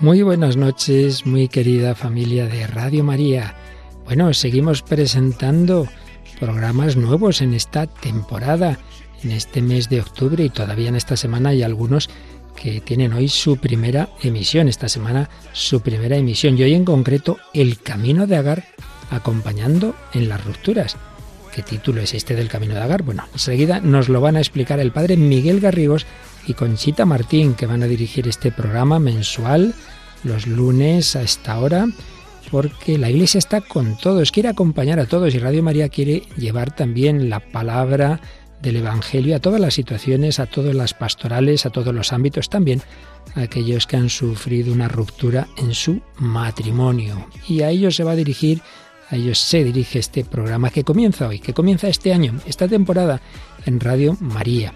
Muy buenas noches, muy querida familia de Radio María. Bueno, seguimos presentando programas nuevos en esta temporada, en este mes de octubre y todavía en esta semana hay algunos que tienen hoy su primera emisión, esta semana su primera emisión y hoy en concreto El Camino de Agar acompañando en las rupturas. ¿Qué título es este del Camino de Agar? Bueno, enseguida nos lo van a explicar el padre Miguel Garrigos y Conchita Martín, que van a dirigir este programa mensual los lunes a esta hora, porque la Iglesia está con todos, quiere acompañar a todos y Radio María quiere llevar también la palabra del Evangelio a todas las situaciones, a todas las pastorales, a todos los ámbitos, también a aquellos que han sufrido una ruptura en su matrimonio. Y a ellos se va a dirigir, a ellos se dirige este programa que comienza hoy, que comienza este año, esta temporada en Radio María,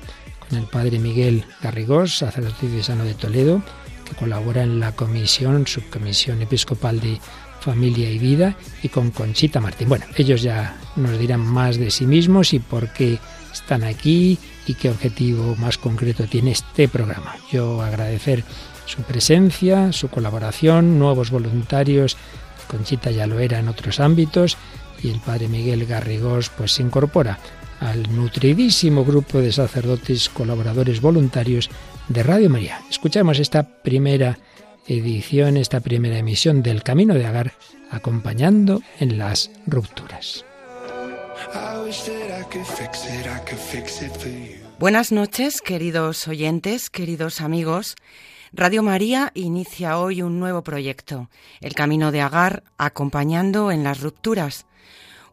el Padre Miguel Garrigós, sacerdote diocesano de Toledo, que colabora en la comisión, subcomisión episcopal de Familia y Vida, y con Conchita Martín. Bueno, ellos ya nos dirán más de sí mismos y por qué están aquí y qué objetivo más concreto tiene este programa. Yo agradecer su presencia, su colaboración, nuevos voluntarios. Conchita ya lo era en otros ámbitos y el padre Miguel Garrigós pues se incorpora al nutridísimo grupo de sacerdotes colaboradores voluntarios de Radio María. Escuchamos esta primera edición, esta primera emisión del Camino de Agar, acompañando en las rupturas. Buenas noches, queridos oyentes, queridos amigos. Radio María inicia hoy un nuevo proyecto, El Camino de Agar, acompañando en las rupturas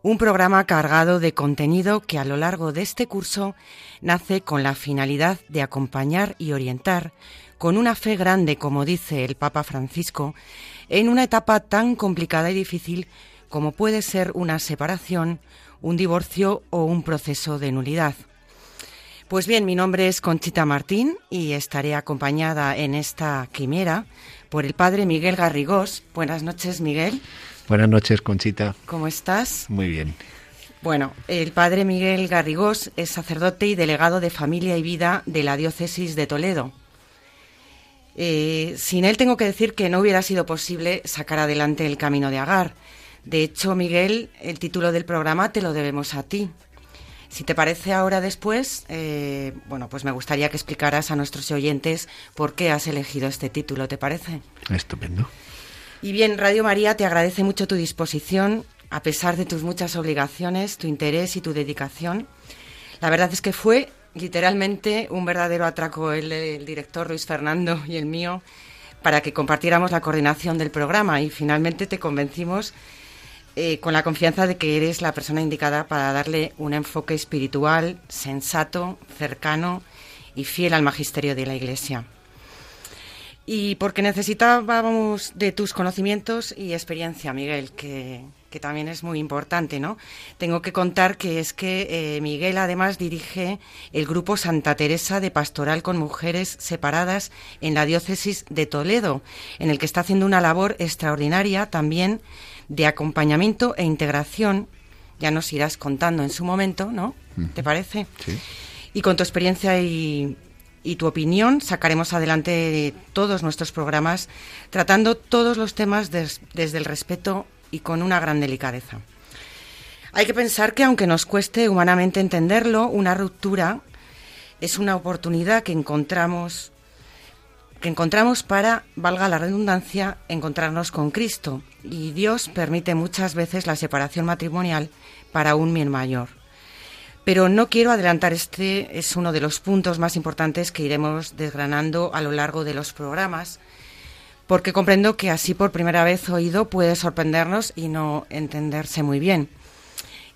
un programa cargado de contenido que a lo largo de este curso nace con la finalidad de acompañar y orientar con una fe grande, como dice el Papa Francisco, en una etapa tan complicada y difícil como puede ser una separación, un divorcio o un proceso de nulidad. Pues bien, mi nombre es Conchita Martín y estaré acompañada en esta quimera por el padre Miguel Garrigós. Buenas noches, Miguel. Buenas noches, Conchita. ¿Cómo estás? Muy bien. Bueno, el padre Miguel Garrigós es sacerdote y delegado de Familia y Vida de la Diócesis de Toledo. Eh, sin él tengo que decir que no hubiera sido posible sacar adelante el camino de Agar. De hecho, Miguel, el título del programa te lo debemos a ti. Si te parece ahora después, eh, bueno, pues me gustaría que explicaras a nuestros oyentes por qué has elegido este título, ¿te parece? Estupendo. Y bien, Radio María te agradece mucho tu disposición, a pesar de tus muchas obligaciones, tu interés y tu dedicación. La verdad es que fue literalmente un verdadero atraco el, director Luis Fernando y el mío para que compartiéramos la coordinación del programa y finalmente te convencimos eh, con la confianza de que eres la persona indicada para darle un enfoque espiritual, sensato, cercano y fiel al magisterio de la Iglesia y porque necesitábamos de tus conocimientos y experiencia, Miguel, que, también es muy importante, ¿no? Tengo que contar que es que eh, Miguel además dirige el grupo Santa Teresa de Pastoral con Mujeres Separadas en la diócesis de Toledo, en el que está haciendo una labor extraordinaria también de acompañamiento e integración. Ya nos irás contando en su momento, ¿no? ¿Te parece? Sí. Y con tu experiencia y, y tu opinión sacaremos adelante todos nuestros programas tratando todos los temas desde el respeto y con una gran delicadeza. Hay que pensar que aunque nos cueste humanamente entenderlo, una ruptura es una oportunidad que encontramos que encontramos para, valga la redundancia, encontrarnos con Cristo. Y Dios permite muchas veces la separación matrimonial para un bien mayor. Pero no quiero adelantar, este es uno de los puntos más importantes que iremos desgranando a lo largo de los programas, porque comprendo que así por primera vez oído puede sorprendernos y no entenderse muy bien.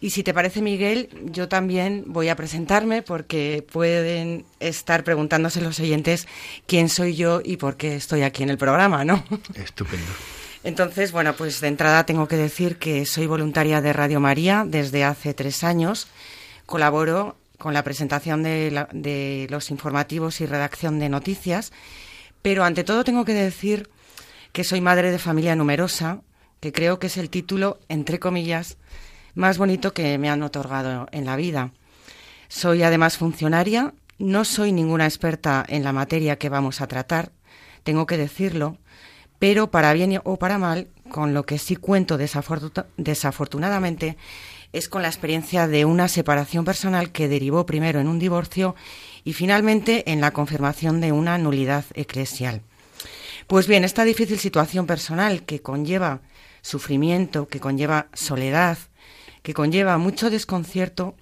Y si te parece, Miguel, yo también voy a presentarme porque pueden estar preguntándose los oyentes quién soy yo y por qué estoy aquí en el programa, ¿no? Estupendo. Entonces, bueno, pues de entrada tengo que decir que soy voluntaria de Radio María desde hace tres años colaboro con la presentación de, los informativos y redacción de noticias, pero ante todo tengo que decir que soy madre de familia numerosa, que creo que es el título, entre comillas, más bonito que me han otorgado en la vida. Soy además funcionaria, no soy ninguna experta en la materia que vamos a tratar, tengo que decirlo, pero para bien o para mal, con lo que sí cuento desafortunadamente es con la experiencia de una separación personal que derivó primero en un divorcio y finalmente en la confirmación de una nulidad eclesial. Pues bien, esta difícil situación personal que conlleva sufrimiento, que conlleva soledad, que conlleva mucho desconcierto,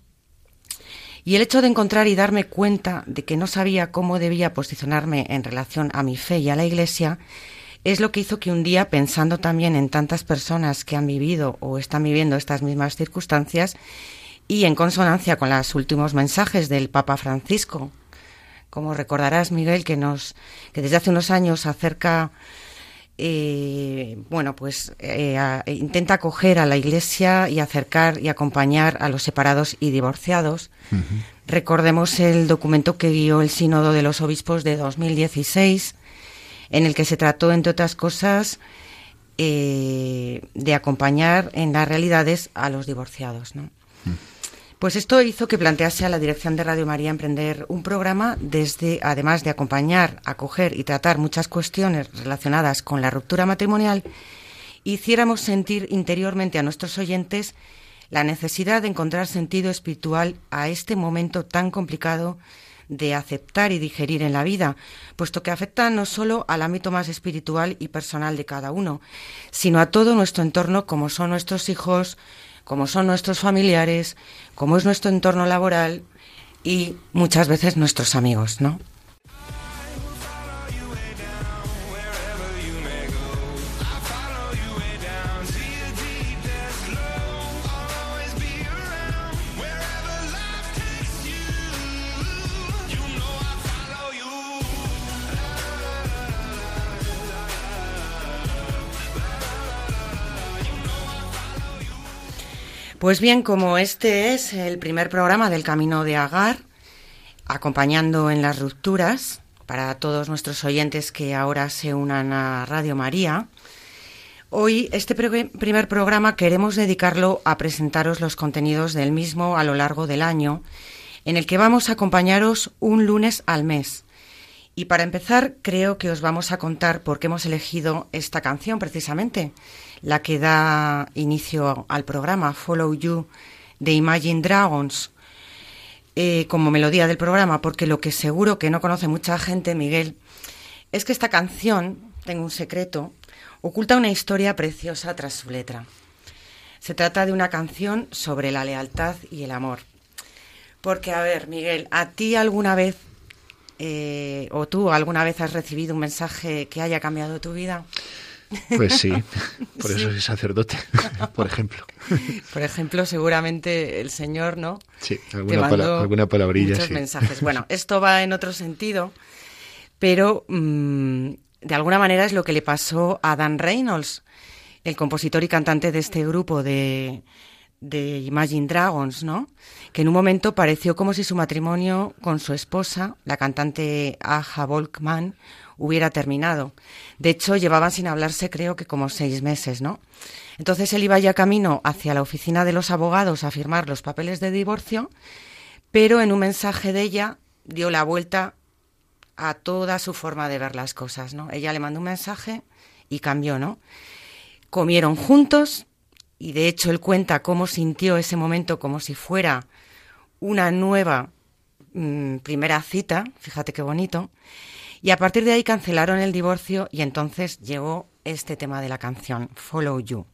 y el hecho de encontrar y darme cuenta de que no sabía cómo debía posicionarme en relación a mi fe y a la Iglesia, es lo que hizo que un día, pensando también en tantas personas que han vivido o están viviendo estas mismas circunstancias, y en consonancia con los últimos mensajes del Papa Francisco, como recordarás, Miguel, que nos que desde hace unos años acerca eh, bueno, pues eh, intenta acoger a la Iglesia y acercar y acompañar a los separados y divorciados. Recordemos el documento que guió el Sínodo de los Obispos de 2016, en el que se trató, entre otras cosas, eh, de acompañar en las realidades a los divorciados. ¿no? Pues esto hizo que plantease a la dirección de Radio María emprender un programa desde, además de acompañar, acoger y tratar muchas cuestiones relacionadas con la ruptura matrimonial, hiciéramos sentir interiormente a nuestros oyentes la necesidad de encontrar sentido espiritual a este momento tan complicado de aceptar y digerir en la vida, puesto que afecta no solo al ámbito más espiritual y personal de cada uno, sino a todo nuestro entorno como son nuestros hijos, como son nuestros familiares, como es nuestro entorno laboral y muchas veces nuestros amigos, ¿no? Pues bien, como este es el primer programa del Camino de Agar, acompañando en las rupturas para todos nuestros oyentes que ahora se unan a Radio María, hoy este primer programa queremos dedicarlo a presentaros los contenidos del mismo a lo largo del año, en el que vamos a acompañaros un lunes al mes. Y para empezar, creo que os vamos a contar por qué hemos elegido esta canción precisamente la que da inicio al programa, Follow You, de Imagine Dragons, eh, como melodía del programa, porque lo que seguro que no conoce mucha gente, Miguel, es que esta canción, tengo un secreto, oculta una historia preciosa tras su letra. Se trata de una canción sobre la lealtad y el amor. Porque, a ver, Miguel, ¿a ti alguna vez, eh, o tú alguna vez has recibido un mensaje que haya cambiado tu vida? Pues sí, por eso soy sacerdote, por ejemplo. Por ejemplo, seguramente el Señor, ¿no? Sí, alguna, alguna palabrilla, muchos mensajes. Bueno, esto va en otro sentido, pero mm, de alguna manera es lo que le pasó a Dan Reynolds, el compositor y cantante de este grupo de, de Imagine Dragons, ¿no? Que en un momento pareció como si su matrimonio con su esposa, la cantante Aja Volkman, hubiera terminado. De hecho, llevaban sin hablarse creo que como seis meses, ¿no? Entonces él iba ya camino hacia la oficina de los abogados a firmar los papeles de divorcio, pero en un mensaje de ella dio la vuelta a toda su forma de ver las cosas, ¿no? Ella le mandó un mensaje y cambió, ¿no? Comieron juntos y de hecho él cuenta cómo sintió ese momento como si fuera una nueva mm, primera cita, fíjate qué bonito, y a partir de ahí cancelaron el divorcio y entonces llegó este tema de la canción, Follow You.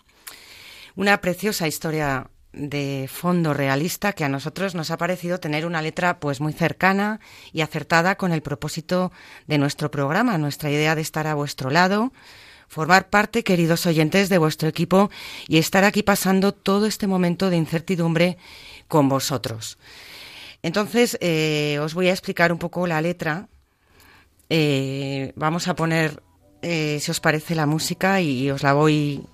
Una preciosa historia de fondo realista que a nosotros nos ha parecido tener una letra pues muy cercana y acertada con el propósito de nuestro programa, nuestra idea de estar a vuestro lado, formar parte, queridos oyentes, de vuestro equipo y estar aquí pasando todo este momento de incertidumbre con vosotros. Entonces, eh, os voy a explicar un poco la letra eh, vamos a poner, eh, si os parece, la música y os la voy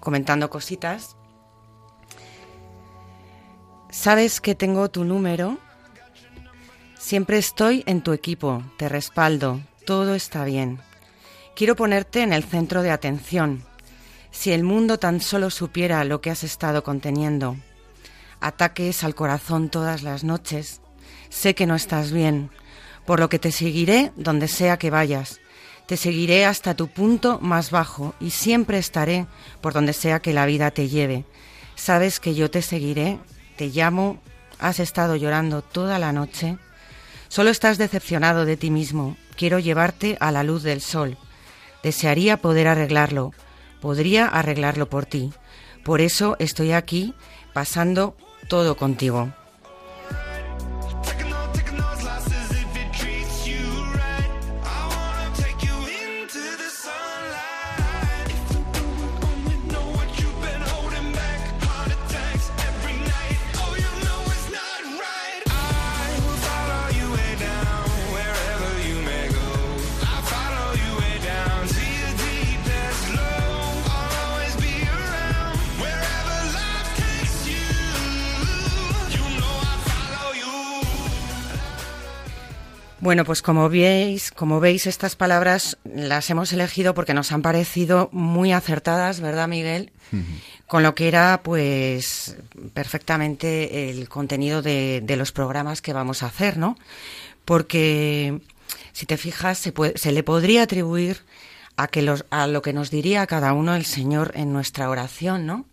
comentando cositas. Sabes que tengo tu número. Siempre estoy en tu equipo, te respaldo, todo está bien. Quiero ponerte en el centro de atención. Si el mundo tan solo supiera lo que has estado conteniendo, ataques al corazón todas las noches, sé que no estás bien, por lo que te seguiré donde sea que vayas. Te seguiré hasta tu punto más bajo y siempre estaré por donde sea que la vida te lleve. Sabes que yo te seguiré, te llamo, has estado llorando toda la noche. Solo estás decepcionado de ti mismo. Quiero llevarte a la luz del sol. Desearía poder arreglarlo. Podría arreglarlo por ti. Por eso estoy aquí pasando todo contigo. Bueno, pues como veis, como veis, estas palabras las hemos elegido porque nos han parecido muy acertadas, ¿verdad, Miguel? Con lo que era, pues, perfectamente el contenido de, los programas que vamos a hacer, ¿no? Porque, si te fijas, se, se le podría atribuir a, que los, a lo que nos diría cada uno el Señor en nuestra oración, ¿no?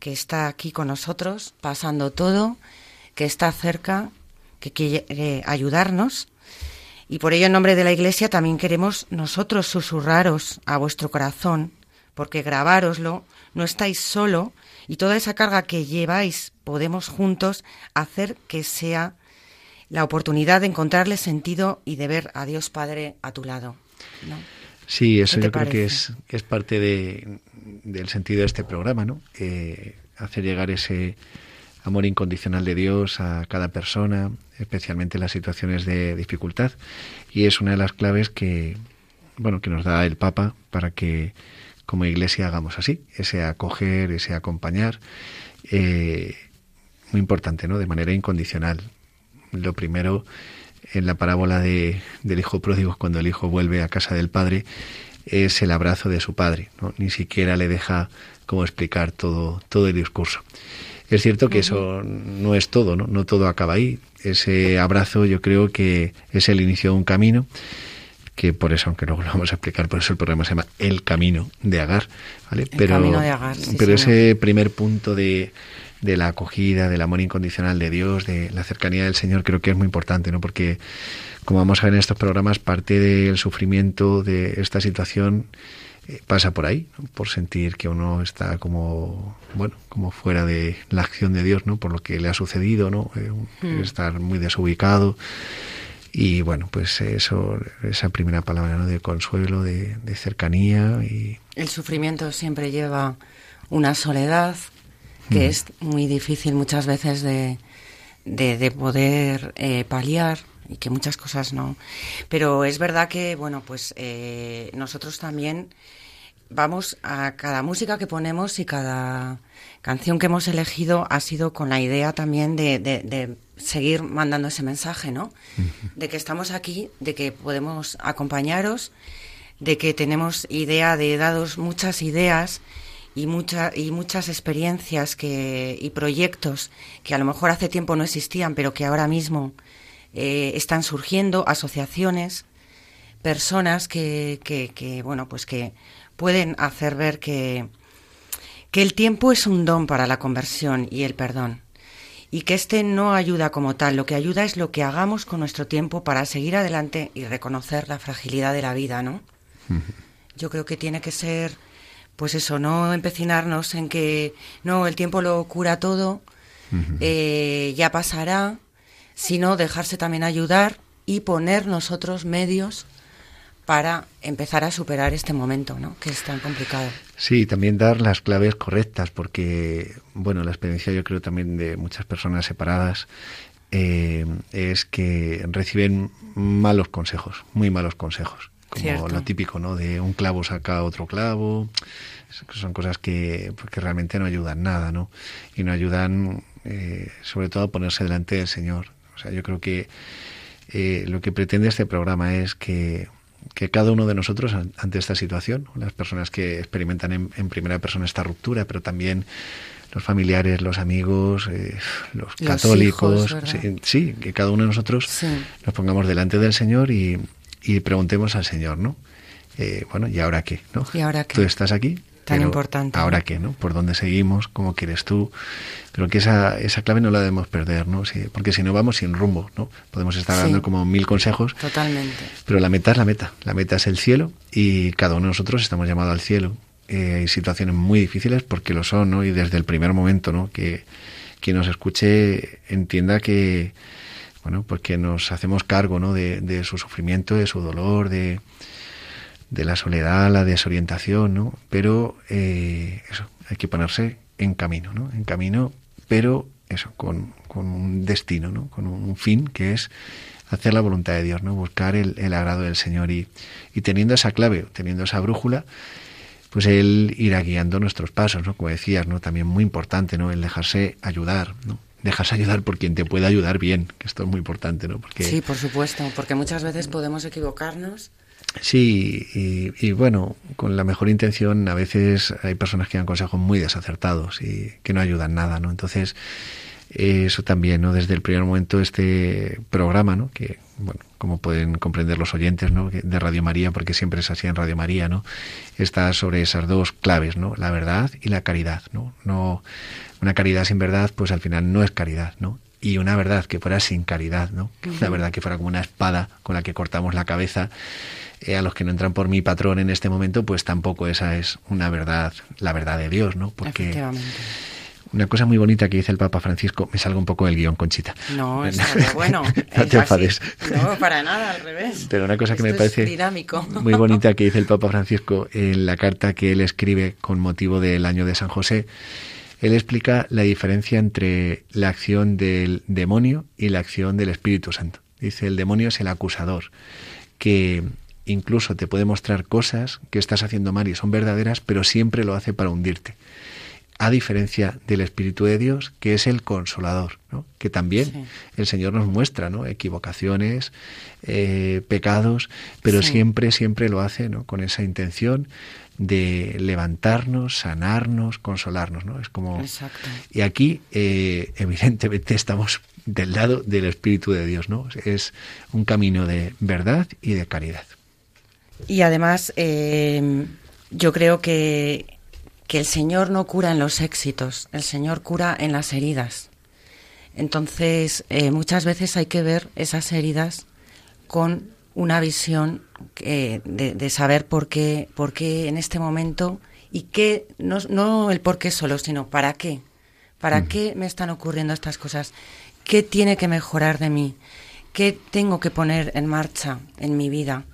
Que está aquí con nosotros, pasando todo, que está cerca, que quiere ayudarnos y por ello, en nombre de la Iglesia, también queremos nosotros susurraros a vuestro corazón, porque grabároslo, no estáis solo, y toda esa carga que lleváis podemos juntos hacer que sea la oportunidad de encontrarle sentido y de ver a Dios Padre a tu lado. Sí, eso yo creo que es, es parte de, del sentido de este programa, ¿no? Eh, hacer llegar ese amor incondicional de Dios a cada persona, especialmente en las situaciones de dificultad. Y es una de las claves que, bueno, que nos da el Papa para que como iglesia hagamos así, ese acoger, ese acompañar, eh, muy importante, ¿no? De manera incondicional. Lo primero, en la parábola de, del hijo pródigo, cuando el hijo vuelve a casa del padre, es el abrazo de su padre. Ni siquiera le deja como explicar todo, todo el discurso. Es cierto que eso no es todo, ¿no? No todo acaba ahí. Ese abrazo yo creo que es el inicio de un camino que por eso, aunque luego lo vamos a explicar, por eso el programa se llama El Camino de Agar, ¿vale? pero, pero ese primer punto de, de la acogida, del amor incondicional de Dios, de la cercanía del Señor, creo que es muy importante, ¿no? Porque, como vamos a ver en estos programas, parte del sufrimiento de esta situación eh, pasa por ahí, por sentir que uno está como, bueno, como fuera de la acción de Dios, ¿no? Por lo que le ha sucedido, ¿no? Eh, mm. Estar muy desubicado. Y bueno, pues eso, esa primera palabra, ¿no? De consuelo, de, cercanía y... El sufrimiento siempre lleva una soledad que mm. es muy difícil muchas veces de, de, poder eh, paliar y que muchas cosas no. Pero es verdad que, bueno, pues eh, nosotros también vamos a cada música que ponemos y cada canción que hemos elegido ha sido con la idea también de, de, seguir mandando ese mensaje, ¿no? De que estamos aquí, de que podemos acompañaros, de que tenemos idea de dados muchas ideas y, mucha, y muchas experiencias que, y proyectos que a lo mejor hace tiempo no existían, pero que ahora mismo eh, están surgiendo asociaciones, personas que, que, bueno, pues que pueden hacer ver que, que el tiempo es un don para la conversión y el perdón. Y que este no ayuda como tal, lo que ayuda es lo que hagamos con nuestro tiempo para seguir adelante y reconocer la fragilidad de la vida, ¿no? Yo creo que tiene que ser, pues eso, no empecinarnos en que no, el tiempo lo cura todo, eh, ya pasará, sino dejarse también ayudar y poner nosotros medios para empezar a superar este momento, ¿no? Que es tan complicado. Sí, también dar las claves correctas, porque, bueno, la experiencia yo creo también de muchas personas separadas eh, es que reciben malos consejos, muy malos consejos. Como lo típico, ¿no? De un clavo saca otro clavo. Son cosas que, pues, que realmente no ayudan nada, ¿no? Y no ayudan, eh, sobre todo, a ponerse delante del Señor o sea, yo creo que eh, lo que pretende este programa es que, cada uno de nosotros ante esta situación, las personas que experimentan en, primera persona esta ruptura, pero también los familiares, los amigos, eh, los, católicos, sí, que cada uno de nosotros nos pongamos delante del Señor y, y preguntemos al Señor, ¿no? eh, bueno, ¿y ahora qué? ¿no? ¿Y ahora qué? Tú estás aquí, Tan importante. ¿Ahora qué? ¿no? ¿Por dónde seguimos? ¿Cómo quieres tú? Pero que esa, esa clave no la debemos perder, ¿no? porque si no vamos sin rumbo, ¿no? Podemos estar dando como mil consejos. Totalmente. Pero la meta es la meta. La meta es el cielo y cada uno de nosotros estamos llamados al cielo. Eh, hay situaciones muy difíciles porque lo son, ¿no? Y desde el primer momento, ¿no? Que quien nos escuche entienda que, bueno, pues que nos hacemos cargo, ¿no? De, de su sufrimiento, de su dolor, de, de la soledad, la desorientación, ¿no? Pero eh, eso, hay que ponerse en camino, ¿no? En camino, pero eso, con, con un destino, ¿no? Con un fin que es hacer la voluntad de Dios, ¿no? Buscar el, el agrado del Señor y, y, teniendo esa clave, teniendo esa brújula, pues Él irá guiando nuestros pasos, ¿no? Como decías, ¿no? También muy importante, ¿no? El dejarse ayudar, ¿no? Dejarse ayudar por quien te pueda ayudar bien, que esto es muy importante, ¿no? Porque... Sí, por supuesto, porque muchas veces podemos equivocarnos Sí, y, bueno, con la mejor intención a veces hay personas que dan consejos muy desacertados y que no ayudan nada, ¿no? Entonces, eso también, ¿no? Desde el primer momento este programa, ¿no? Que, bueno, como pueden comprender los oyentes, ¿no? De Radio María, porque siempre es así en Radio María, ¿no? Está sobre esas dos claves, ¿no? La verdad y la caridad, ¿no? No, una caridad sin verdad, pues al final no es caridad, ¿no? Y una verdad que fuera sin caridad, ¿no? Una verdad que fuera como una espada con la que cortamos la cabeza eh, a los que no entran por mi patrón en este momento, pues tampoco esa es una verdad, la verdad de Dios, ¿no? Porque una cosa muy bonita que dice el Papa Francisco, me salgo un poco del guion, Conchita. No, es bueno. no te enfades. No, para nada, al revés. Pero una cosa que me parece dinámico. muy bonita que dice el Papa Francisco en la carta que él escribe con motivo del año de San José, él explica la diferencia entre la acción del demonio y la acción del Espíritu Santo. Dice, el demonio es el acusador, que incluso te puede mostrar cosas que estás haciendo mal y son verdaderas, pero siempre lo hace para hundirte. A diferencia del Espíritu de Dios, que es el consolador, que también el Señor nos muestra ¿no? equivocaciones, eh, pecados, pero siempre, siempre lo hace ¿no? con esa intención de levantarnos, sanarnos, consolarnos, ¿no? Es como Exacto. y aquí eh, evidentemente estamos del lado del Espíritu de Dios, ¿no? Es un camino de verdad y de caridad. Y además, eh, yo creo que, que el Señor no cura en los éxitos, el Señor cura en las heridas. Entonces, eh, muchas veces hay que ver esas heridas con una visión de, de, saber por qué, por qué en este momento y qué, no, no el por qué solo, sino para qué. ¿Para qué me están ocurriendo estas cosas? ¿Qué tiene que mejorar de mí? ¿Qué tengo que poner en marcha en mi vida?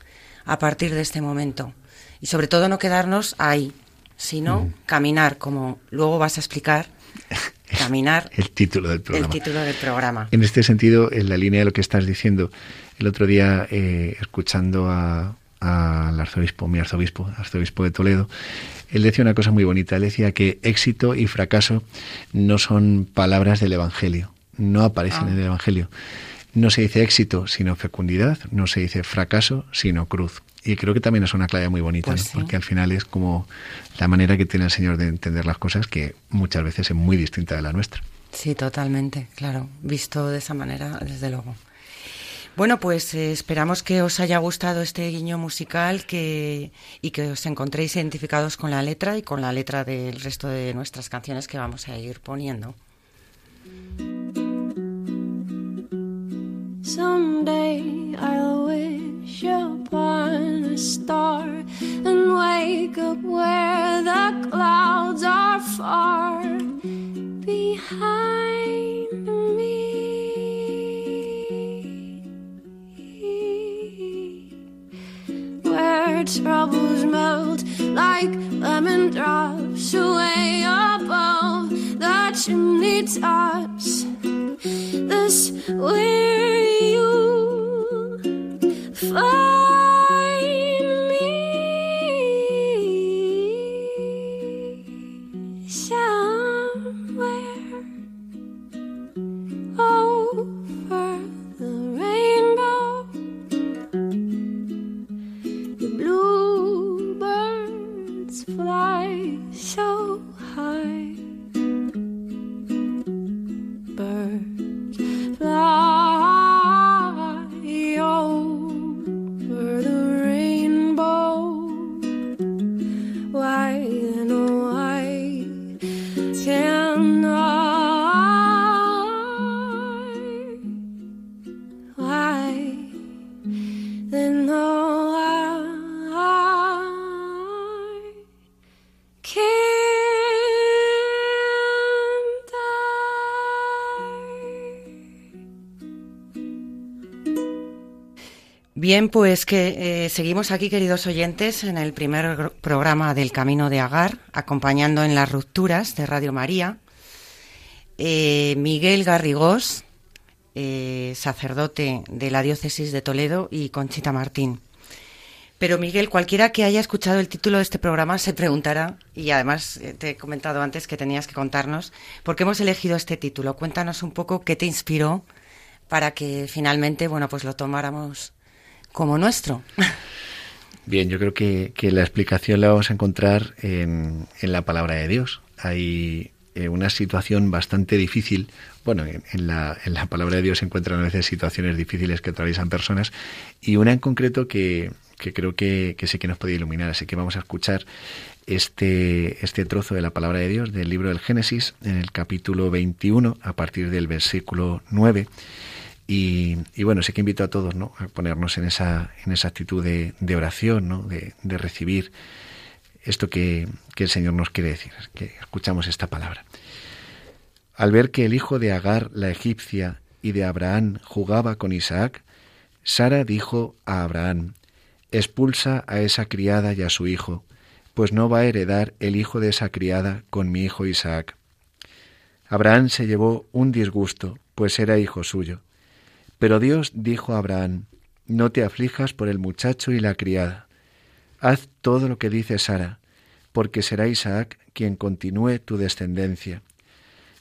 a partir de este momento. Y sobre todo no quedarnos ahí, sino caminar, como luego vas a explicar, caminar. el título del programa. El título del programa. En este sentido, en la línea de lo que estás diciendo, el otro día, eh, escuchando al arzobispo, mi arzobispo, arzobispo de Toledo, él decía una cosa muy bonita. Él decía que éxito y fracaso no son palabras del Evangelio, no aparecen ah. en el Evangelio. No se dice éxito sino fecundidad, no se dice fracaso sino cruz. Y creo que también es una clave muy bonita, pues porque al final es como la manera que tiene el Señor de entender las cosas que muchas veces es muy distinta de la nuestra. Sí, totalmente, claro, visto de esa manera, desde luego. Bueno, pues eh, esperamos que os haya gustado este guiño musical y que os encontréis identificados con la letra y con la letra del resto de nuestras canciones que vamos a ir poniendo. Someday I'll wish upon a star and wake up where the clouds are far behind me. Troubles melt like lemon drops away above the chimney tops. This where Bien, pues que eh, seguimos aquí, queridos oyentes, en el primer programa del Camino de Agar, acompañando en las rupturas de Radio María. Eh, Miguel Garrigós, eh, sacerdote de la diócesis de Toledo, y Conchita Martín. Pero Miguel, cualquiera que haya escuchado el título de este programa se preguntará, y además te he comentado antes que tenías que contarnos, por qué hemos elegido este título. Cuéntanos un poco qué te inspiró para que finalmente, bueno, pues lo tomáramos como nuestro. Bien, yo creo que, la explicación la vamos a encontrar en, la palabra de Dios. Hay eh, una situación bastante difícil. Bueno, en, la, en, la, palabra de Dios se encuentran a veces situaciones difíciles que atraviesan personas y una en concreto que, que creo que, que, sí que nos puede iluminar. Así que vamos a escuchar este, este trozo de la palabra de Dios del libro del Génesis en el capítulo 21 a partir del versículo 9 y, bueno, sí que invito a todos ¿no? a ponernos en esa, en esa actitud de, oración, ¿no? de, recibir esto que, que, el Señor nos quiere decir, que escuchamos esta palabra. Al ver que el hijo de Agar, la egipcia, y de Abraham jugaba con Isaac, Sara dijo a Abraham, expulsa a esa criada y a su hijo, pues no va a heredar el hijo de esa criada con mi hijo Isaac. Abraham se llevó un disgusto, pues era hijo suyo. Pero Dios dijo a Abraham, no te aflijas por el muchacho y la criada. Haz todo lo que dice Sara, porque será Isaac quien continúe tu descendencia.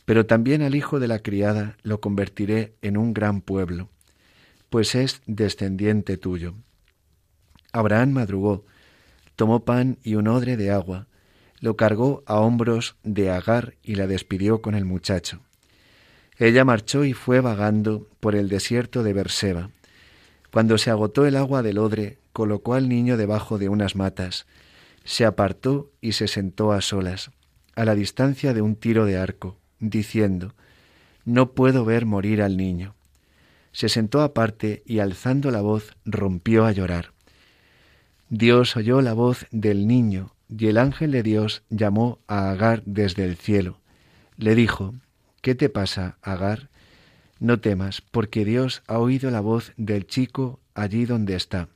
Pero también al hijo de la criada lo convertiré en un gran pueblo, pues es descendiente tuyo. Abraham madrugó, tomó pan y un odre de agua, lo cargó a hombros de Agar y la despidió con el muchacho. Ella marchó y fue vagando por el desierto de Berseba. Cuando se agotó el agua del odre, colocó al niño debajo de unas matas, se apartó y se sentó a solas, a la distancia de un tiro de arco, diciendo, No puedo ver morir al niño. Se sentó aparte y alzando la voz rompió a llorar. Dios oyó la voz del niño, y el ángel de Dios llamó a Agar desde el cielo. Le dijo, ¿Qué te pasa, Agar? No temas, porque Dios ha oído la voz del chico allí donde está.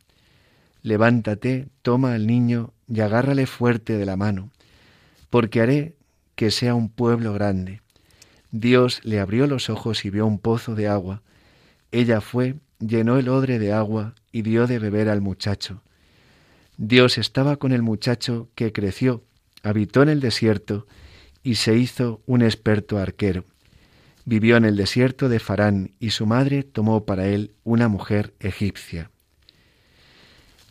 Levántate, toma al niño y agárrale fuerte de la mano, porque haré que sea un pueblo grande. Dios le abrió los ojos y vio un pozo de agua. Ella fue, llenó el odre de agua y dio de beber al muchacho. Dios estaba con el muchacho que creció, habitó en el desierto y se hizo un experto arquero. Vivió en el desierto de Farán y su madre tomó para él una mujer egipcia.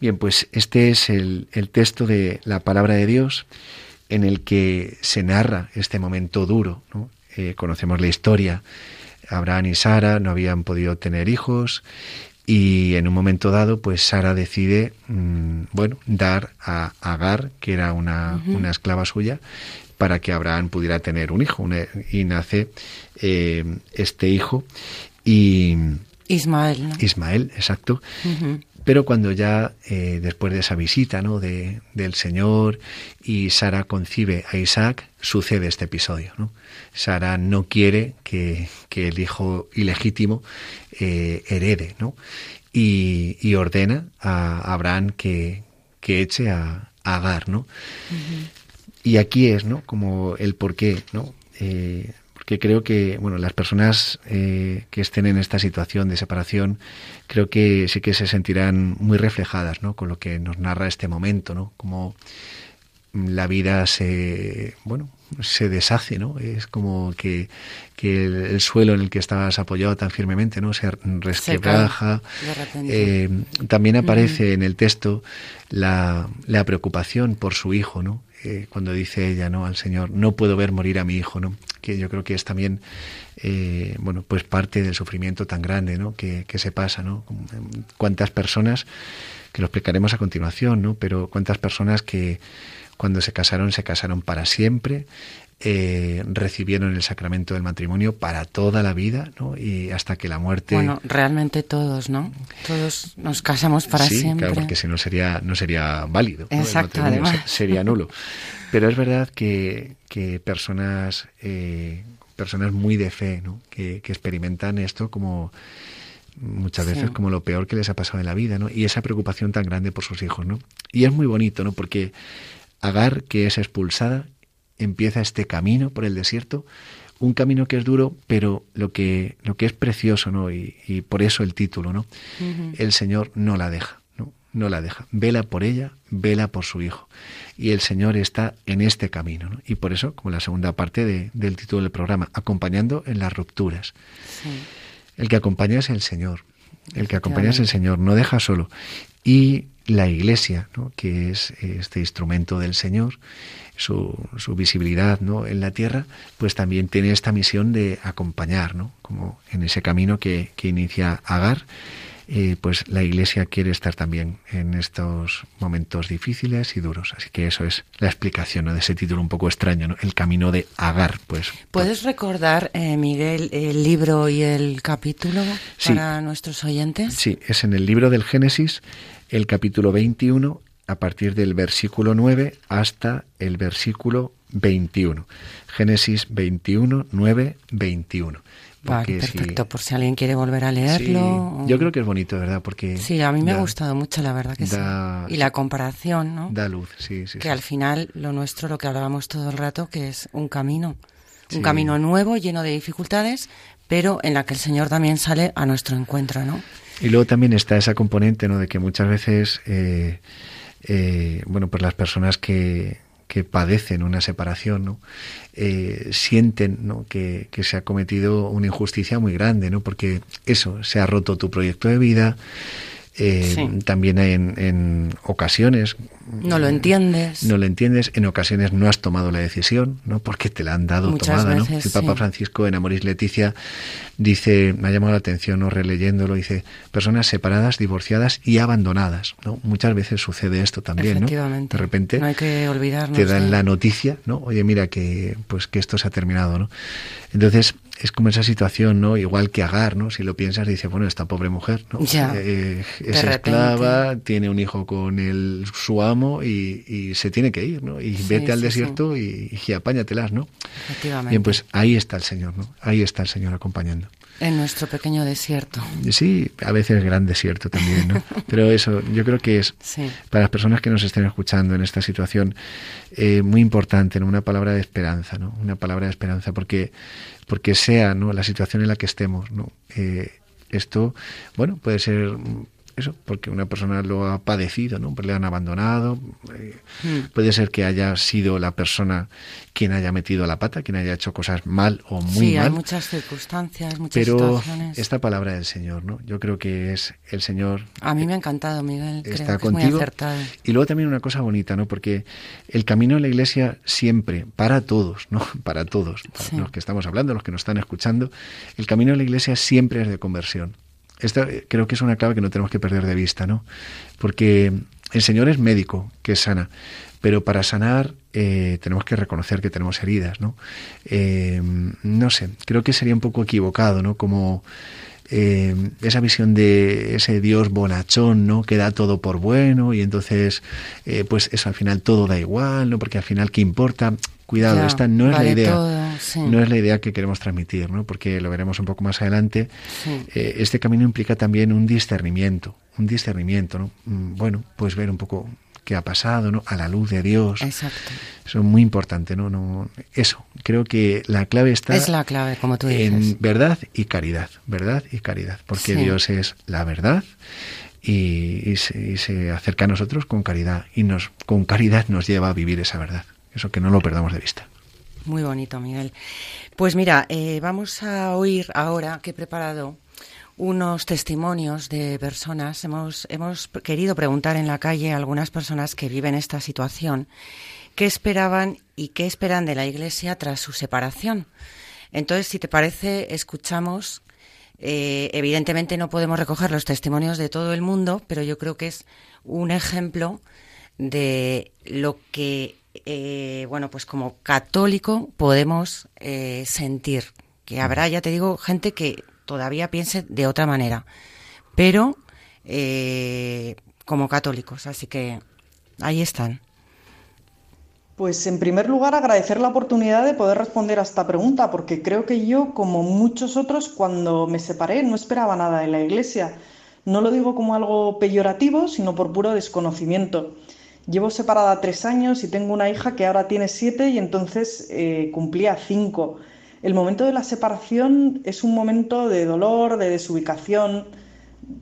Bien, pues este es el, texto de la palabra de Dios en el que se narra este momento duro. Eh, conocemos la historia. Abraham y Sara no habían podido tener hijos y en un momento dado, pues Sara decide, mm, bueno, dar a Agar, que era una, una esclava suya, para que Abraham pudiera tener un hijo. y nace eh, este hijo y... Ismael. Ismael, exacto. Pero cuando ya, eh, después de esa visita ¿no? de, del Señor y Sara concibe a Isaac, sucede este episodio. ¿no? Sara no quiere que, el hijo ilegítimo eh, herede ¿no? y, ordena a Abraham que, que eche a, Agar. ¿no? Y aquí es, ¿no? Como el por qué, ¿no? Eh, porque creo que, bueno, las personas eh, que estén en esta situación de separación, creo que sí que se sentirán muy reflejadas, ¿no? Con lo que nos narra este momento, ¿no? Como la vida se, bueno, se deshace, ¿no? Es como que, que el, suelo en el que estabas apoyado tan firmemente, ¿no? Se resquebraja. Eh, también aparece en el texto la, la preocupación por su hijo, ¿no? Cuando dice ella no al Señor, no puedo ver morir a mi hijo, ¿no? que yo creo que es también, eh, bueno, pues parte del sufrimiento tan grande, ¿no? Que, que se pasa, ¿no? Cuántas personas, que lo explicaremos a continuación, ¿no? Pero cuántas personas que cuando se casaron se casaron para siempre, eh, recibieron el sacramento del matrimonio para toda la vida, ¿no? Y hasta que la muerte. Bueno, realmente todos, ¿no? Todos nos casamos para sí, siempre. Claro, porque si no sería no sería válido. Exacto, sería nulo. Pero es verdad que, que personas eh, personas muy de fe, ¿no? Que, que experimentan esto como muchas veces como lo peor que les ha pasado en la vida, ¿no? Y esa preocupación tan grande por sus hijos, ¿no? Y es muy bonito, ¿no? Porque Agar, que es expulsada, empieza este camino por el desierto, un camino que es duro, pero lo que, lo que es precioso, ¿no? Y, por eso el título, ¿no? El Señor no la deja, ¿no? No la deja. Vela por ella, vela por su hijo. Y el Señor está en este camino, ¿no? Y por eso, como la segunda parte del título del programa, acompañando en las rupturas. El que acompaña es el Señor. El que acompaña es el Señor, no deja solo. Y la Iglesia, ¿no? que es este instrumento del Señor, su, su, visibilidad ¿no? en la tierra, pues también tiene esta misión de acompañar, ¿no? como en ese camino que, que inicia Agar. Eh, pues la Iglesia quiere estar también en estos momentos difíciles y duros. Así que eso es la explicación de ese título un poco extraño, ¿no? El camino de Agar. Pues, ¿Puedes recordar, eh, Miguel, el libro y el capítulo para nuestros oyentes? Sí, es en el libro del Génesis, el capítulo 21 a partir del versículo 9 hasta el versículo 21. Génesis 21, 9, 21. Vale, perfecto, por si alguien quiere volver a leerlo. Yo creo que es bonito, ¿verdad? Porque sí, a mí me ha gustado mucho, la verdad que sí. Y la comparación, ¿no? Da luz, sí, sí. Que al final lo nuestro, lo que hablábamos todo el rato, que es un camino. Un camino nuevo, lleno de dificultades, pero en la que el Señor también sale a nuestro encuentro, ¿no? Y luego también está esa componente, ¿no? De que muchas veces, eh, eh, bueno, pues las personas que, que padecen una separación, ¿no? Eh, sienten ¿no? Que, que, se ha cometido una injusticia muy grande, ¿no? Porque eso, se ha roto tu proyecto de vida, eh, también en, en, ocasiones. No lo entiendes. No lo entiendes. En ocasiones no has tomado la decisión, ¿no? Porque te la han dado tomada, ¿no? El Papa Francisco en Amoris Leticia dice, me ha llamado la atención, ¿no? Releyéndolo, dice, personas separadas, divorciadas y abandonadas, ¿no? Muchas veces sucede esto también, ¿no? De repente no hay que olvidarnos te dan la noticia, ¿no? Oye, mira que, pues que esto se ha terminado, ¿no? Entonces, es como esa situación, ¿no? Igual que Agar, ¿no? Si lo piensas, dice, bueno, esta pobre mujer, ¿no? Eh, es esclava, tiene un hijo con el, su amo y, se tiene que ir, ¿no? Y vete al desierto y, y, apáñatelas, ¿no? Efectivamente. Bien, pues ahí está el Señor, ¿no? Ahí está el Señor acompañando. En nuestro pequeño desierto. Sí, a veces gran desierto también, ¿no? Pero eso, yo creo que es, para las personas que nos estén escuchando en esta situación, eh, muy importante, ¿no? Una palabra de esperanza, ¿no? Una palabra de esperanza, porque porque sea ¿no? la situación en la que estemos. ¿no? Eh, esto, bueno, puede ser eso, porque una persona lo ha padecido, ¿no? Pues le han abandonado. Eh, hmm. Puede ser que haya sido la persona quien haya metido la pata, quien haya hecho cosas mal o muy sí, mal. hay muchas circunstancias, muchas Pero esta palabra del Señor, ¿no? Yo creo que es el Señor. A mí me ha encantado, Miguel. Está creo contigo. muy acertado. Y luego también una cosa bonita, ¿no? Porque el camino de la Iglesia siempre, para todos, ¿no? Para todos, para los que estamos hablando, los que nos están escuchando, el camino de la Iglesia siempre es de conversión. Esta creo que es una clave que no tenemos que perder de vista, ¿no? Porque el Señor es médico, que sana, pero para sanar eh, tenemos que reconocer que tenemos heridas, ¿no? Eh, no sé, creo que sería un poco equivocado, ¿no? Como eh, esa visión de ese Dios bonachón, ¿no? Que da todo por bueno y entonces, pues eso al final todo da igual, ¿no? Porque al final, ¿qué importa? Cuidado, esta no es la idea. No es la idea que queremos transmitir, ¿no? Porque lo veremos un poco más adelante. Eh, este camino implica también un discernimiento, un discernimiento, ¿no? Mm, bueno, pues ver un poco qué ha pasado, ¿no? A la luz de Dios. Exacto. Eso es muy importante, ¿no? no eso, creo que la clave está es la clave, como tú dices. en verdad y caridad, verdad y caridad, porque Dios es la verdad y, se, y, se, acerca a nosotros con caridad y nos con caridad nos lleva a vivir esa verdad. Eso que no lo perdamos de vista. Muy bonito, Miguel. Pues mira, eh, vamos a oír ahora que he preparado unos testimonios de personas. Hemos, hemos querido preguntar en la calle a algunas personas que viven esta situación qué esperaban y qué esperan de la Iglesia tras su separación. Entonces, si te parece, escuchamos. Eh, evidentemente no podemos recoger los testimonios de todo el mundo, pero yo creo que es un ejemplo de lo que, eh, bueno, pues como católico podemos eh, sentir. Que habrá, ya te digo, gente que todavía piense de otra manera, pero como católicos. Así que ahí están. Pues en primer lugar agradecer la oportunidad de poder responder a esta pregunta, porque creo que yo, como muchos otros, cuando me separé no esperaba nada en la iglesia. No lo digo como algo peyorativo, sino por puro desconocimiento. Llevo separada tres años y tengo una hija que ahora tiene siete y entonces eh, cumplía cinco. El momento de la separación es un momento de dolor, de desubicación,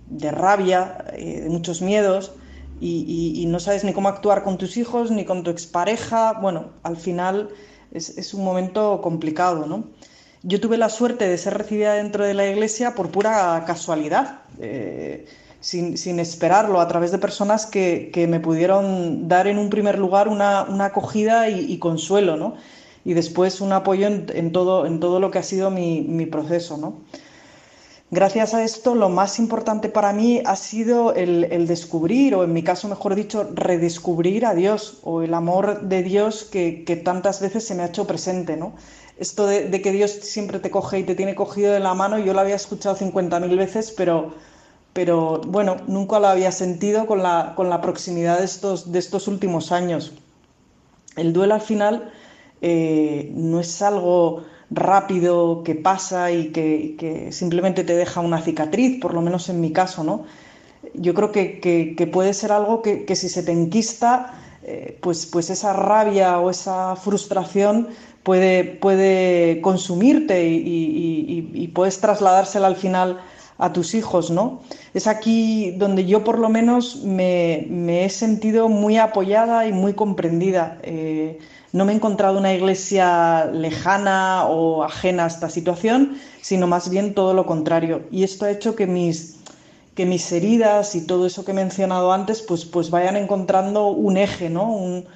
de rabia, eh, de muchos miedos y, no sabes ni cómo actuar con tus hijos ni con tu expareja. Bueno, al final es, un momento complicado, ¿no? Yo tuve la suerte de ser recibida dentro de la iglesia por pura casualidad, eh, sin, esperarlo, a través de personas que, me pudieron dar en un primer lugar una, acogida y, consuelo, ¿no? Y después un apoyo en, todo, en todo lo que ha sido mi, proceso, ¿no? Gracias a esto, lo más importante para mí ha sido el, descubrir, o en mi caso, mejor dicho, redescubrir a Dios, o el amor de Dios que, tantas veces se me ha hecho presente, ¿no? Esto de, que Dios siempre te coge y te tiene cogido de la mano, yo lo había escuchado 50.000 veces, pero, pero bueno, nunca lo había sentido con la, con la proximidad de estos, de estos últimos años. El duelo al final eh, no es algo rápido que pasa y que, simplemente te deja una cicatriz, por lo menos en mi caso, ¿no? Yo creo que, puede ser algo que, si se te enquista, eh, pues, pues esa rabia o esa frustración puede, puede consumirte y, puedes trasladársela al final a tus hijos, ¿no? Es aquí donde yo por lo menos me, he sentido muy apoyada y muy comprendida. Eh, no me he encontrado una iglesia lejana o ajena a esta situación, sino más bien todo lo contrario. Y esto ha hecho que mis, que mis heridas y todo eso que he mencionado antes, pues, pues vayan encontrando un eje, ¿no? un,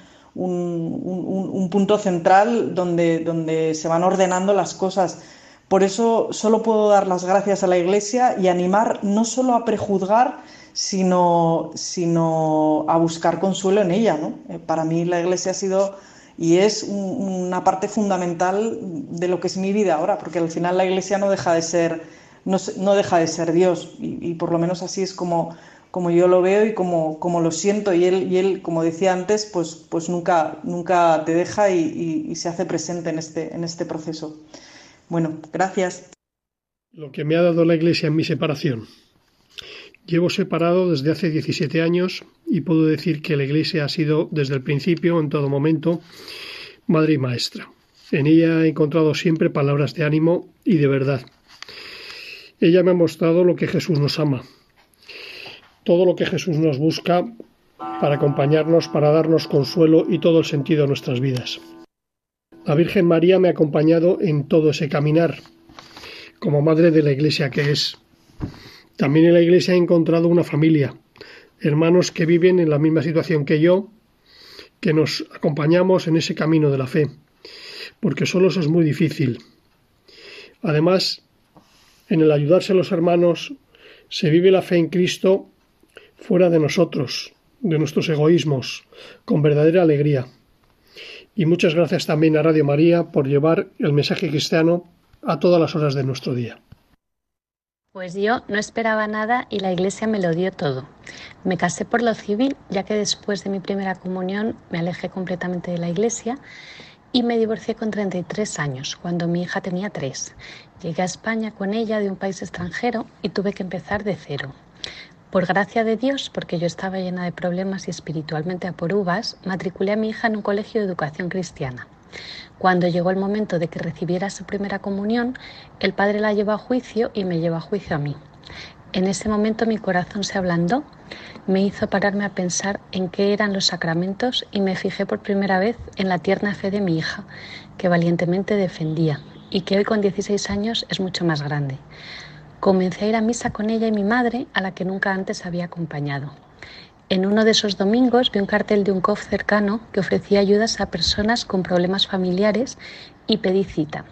punto central donde, donde se van ordenando las cosas. Por eso solo puedo dar las gracias a la Iglesia y animar no solo a prejuzgar, sino, sino a buscar consuelo en ella. ¿no? Eh, para mí la Iglesia ha sido y es una parte fundamental de lo que es mi vida ahora, porque al final la iglesia no deja de ser, no, deja de ser Dios, y, por lo menos así es como, como yo lo veo y como, como lo siento, y él, y él como decía antes, pues, pues nunca, nunca te deja y, y se hace presente en este, en este proceso. Bueno, gracias. Lo que me ha dado la iglesia en mi separación. Llevo separado desde hace 17 años y puedo decir que la Iglesia ha sido desde el principio, en todo momento, madre y maestra. En ella he encontrado siempre palabras de ánimo y de verdad. Ella me ha mostrado lo que Jesús nos ama, todo lo que Jesús nos busca para acompañarnos, para darnos consuelo y todo el sentido a nuestras vidas. La Virgen María me ha acompañado en todo ese caminar, como madre de la Iglesia que es. También en la iglesia he encontrado una familia, hermanos que viven en la misma situación que yo, que nos acompañamos en ese camino de la fe, porque solos es muy difícil. Además, en el ayudarse a los hermanos, se vive la fe en Cristo fuera de nosotros, de nuestros egoísmos, con verdadera alegría. Y muchas gracias también a Radio María por llevar el mensaje cristiano a todas las horas de nuestro día. Pues yo no esperaba nada y la iglesia me lo dio todo. Me casé por lo civil, ya que después de mi primera comunión me alejé completamente de la iglesia y me divorcié con 33 años, cuando mi hija tenía 3. Llegué a España con ella de un país extranjero y tuve que empezar de cero. Por gracia de Dios, porque yo estaba llena de problemas y espiritualmente a por uvas, matriculé a mi hija en un colegio de educación cristiana. Cuando llegó el momento de que recibiera su primera comunión, el padre la llevó a juicio y me llevó a juicio a mí. En ese momento mi corazón se ablandó, me hizo pararme a pensar en qué eran los sacramentos y me fijé por primera vez en la tierna fe de mi hija, que valientemente defendía y que hoy con 16 años es mucho más grande. Comencé a ir a misa con ella y mi madre, a la que nunca antes había acompañado. En uno de esos domingos vi un cartel de un COF cercano que ofrecía ayudas a personas con problemas familiares y pedí cita.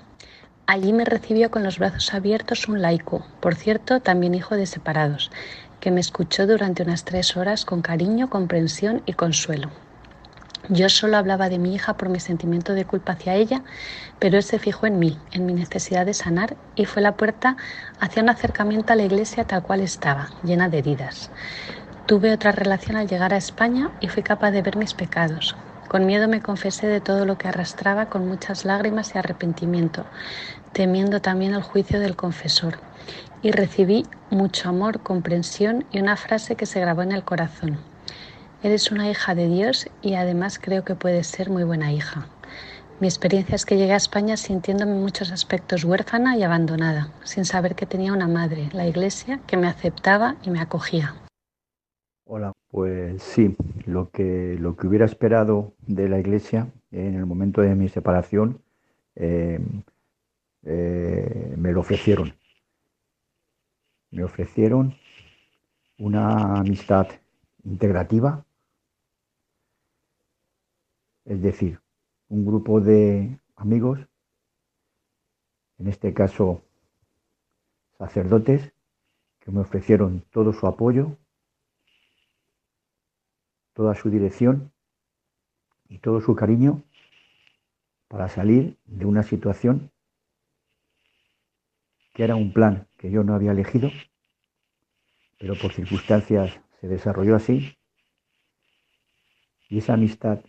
Allí me recibió con los brazos abiertos un laico, por cierto, también hijo de separados, que me escuchó durante unas tres horas con cariño, comprensión y consuelo. Yo solo hablaba de mi hija por mi sentimiento de culpa hacia ella, pero él se fijó en mí, en mi necesidad de sanar, y fue la puerta hacia un acercamiento a la iglesia tal cual estaba, llena de heridas. Tuve otra relación al llegar a España y fui capaz de ver mis pecados. Con miedo me confesé de todo lo que arrastraba con muchas lágrimas y arrepentimiento, temiendo también el juicio del confesor. Y recibí mucho amor, comprensión y una frase que se grabó en el corazón. Eres una hija de Dios y además creo que puedes ser muy buena hija. Mi experiencia es que llegué a España sintiéndome en muchos aspectos huérfana y abandonada, sin saber que tenía una madre, la iglesia, que me aceptaba y me acogía. Hola, pues sí, lo que, lo que hubiera esperado de la iglesia en el momento de mi separación eh, eh, me lo ofrecieron. Me ofrecieron una amistad integrativa, es decir, un grupo de amigos, en este caso sacerdotes, que me ofrecieron todo su apoyo toda su dirección y todo su cariño para salir de una situación que era un plan que yo no había elegido, pero por circunstancias se desarrolló así. Y esa amistad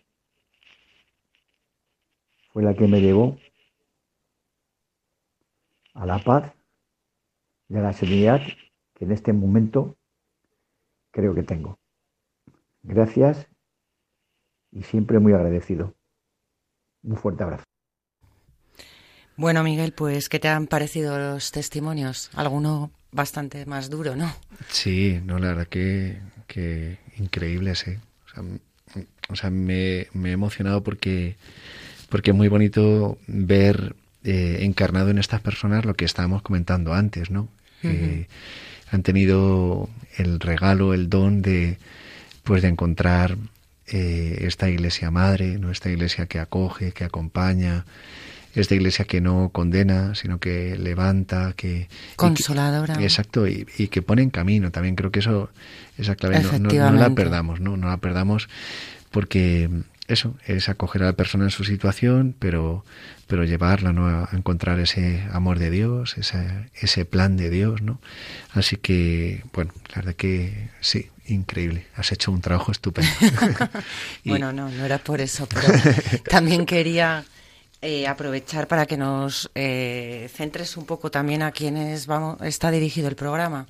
fue la que me llevó a la paz y a la serenidad que en este momento creo que tengo. Gracias y siempre muy agradecido. Un fuerte abrazo. Bueno, Miguel, pues ¿qué te han parecido los testimonios? Alguno bastante más duro, ¿no? Sí, no, la verdad que, que increíble, sí. O sea, me, he emocionado porque, porque es muy bonito ver eh, encarnado en estas personas lo que estábamos comentando antes, ¿no? han tenido el regalo, el don de, pues de encontrar eh, esta iglesia madre, ¿no? esta iglesia que acoge, que acompaña, esta iglesia que no condena, sino que levanta, que... Consoladora. exacto, y, que pone en camino. También creo que eso, esa clave no, no, la perdamos, ¿no? No la perdamos porque eso, es acoger a la persona en su situación, pero, pero llevarla ¿no? a encontrar ese amor de Dios, ese, ese plan de Dios, ¿no? Así que, bueno, la verdad que sí, increíble. Has hecho un trabajo estupendo. bueno, no, no era por eso, pero también quería eh, aprovechar para que nos eh, centres un poco también a quienes vamos, está dirigido el programa.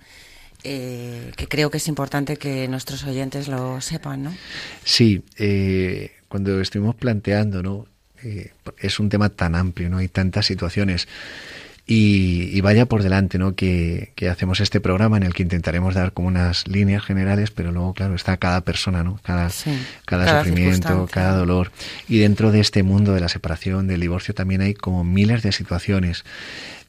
Eh, que creo que es importante que nuestros oyentes lo sepan, ¿no? Sí, cuando estuvimos planteando, ¿no? es un tema tan amplio, ¿no? Hay tantas situaciones. Y, vaya por delante, ¿no? Que, hacemos este programa en el que intentaremos dar como unas líneas generales, pero luego, claro, está cada persona, ¿no? Cada, cada, sufrimiento, cada dolor. Y dentro de este mundo de la separación, del divorcio, también hay como miles de situaciones.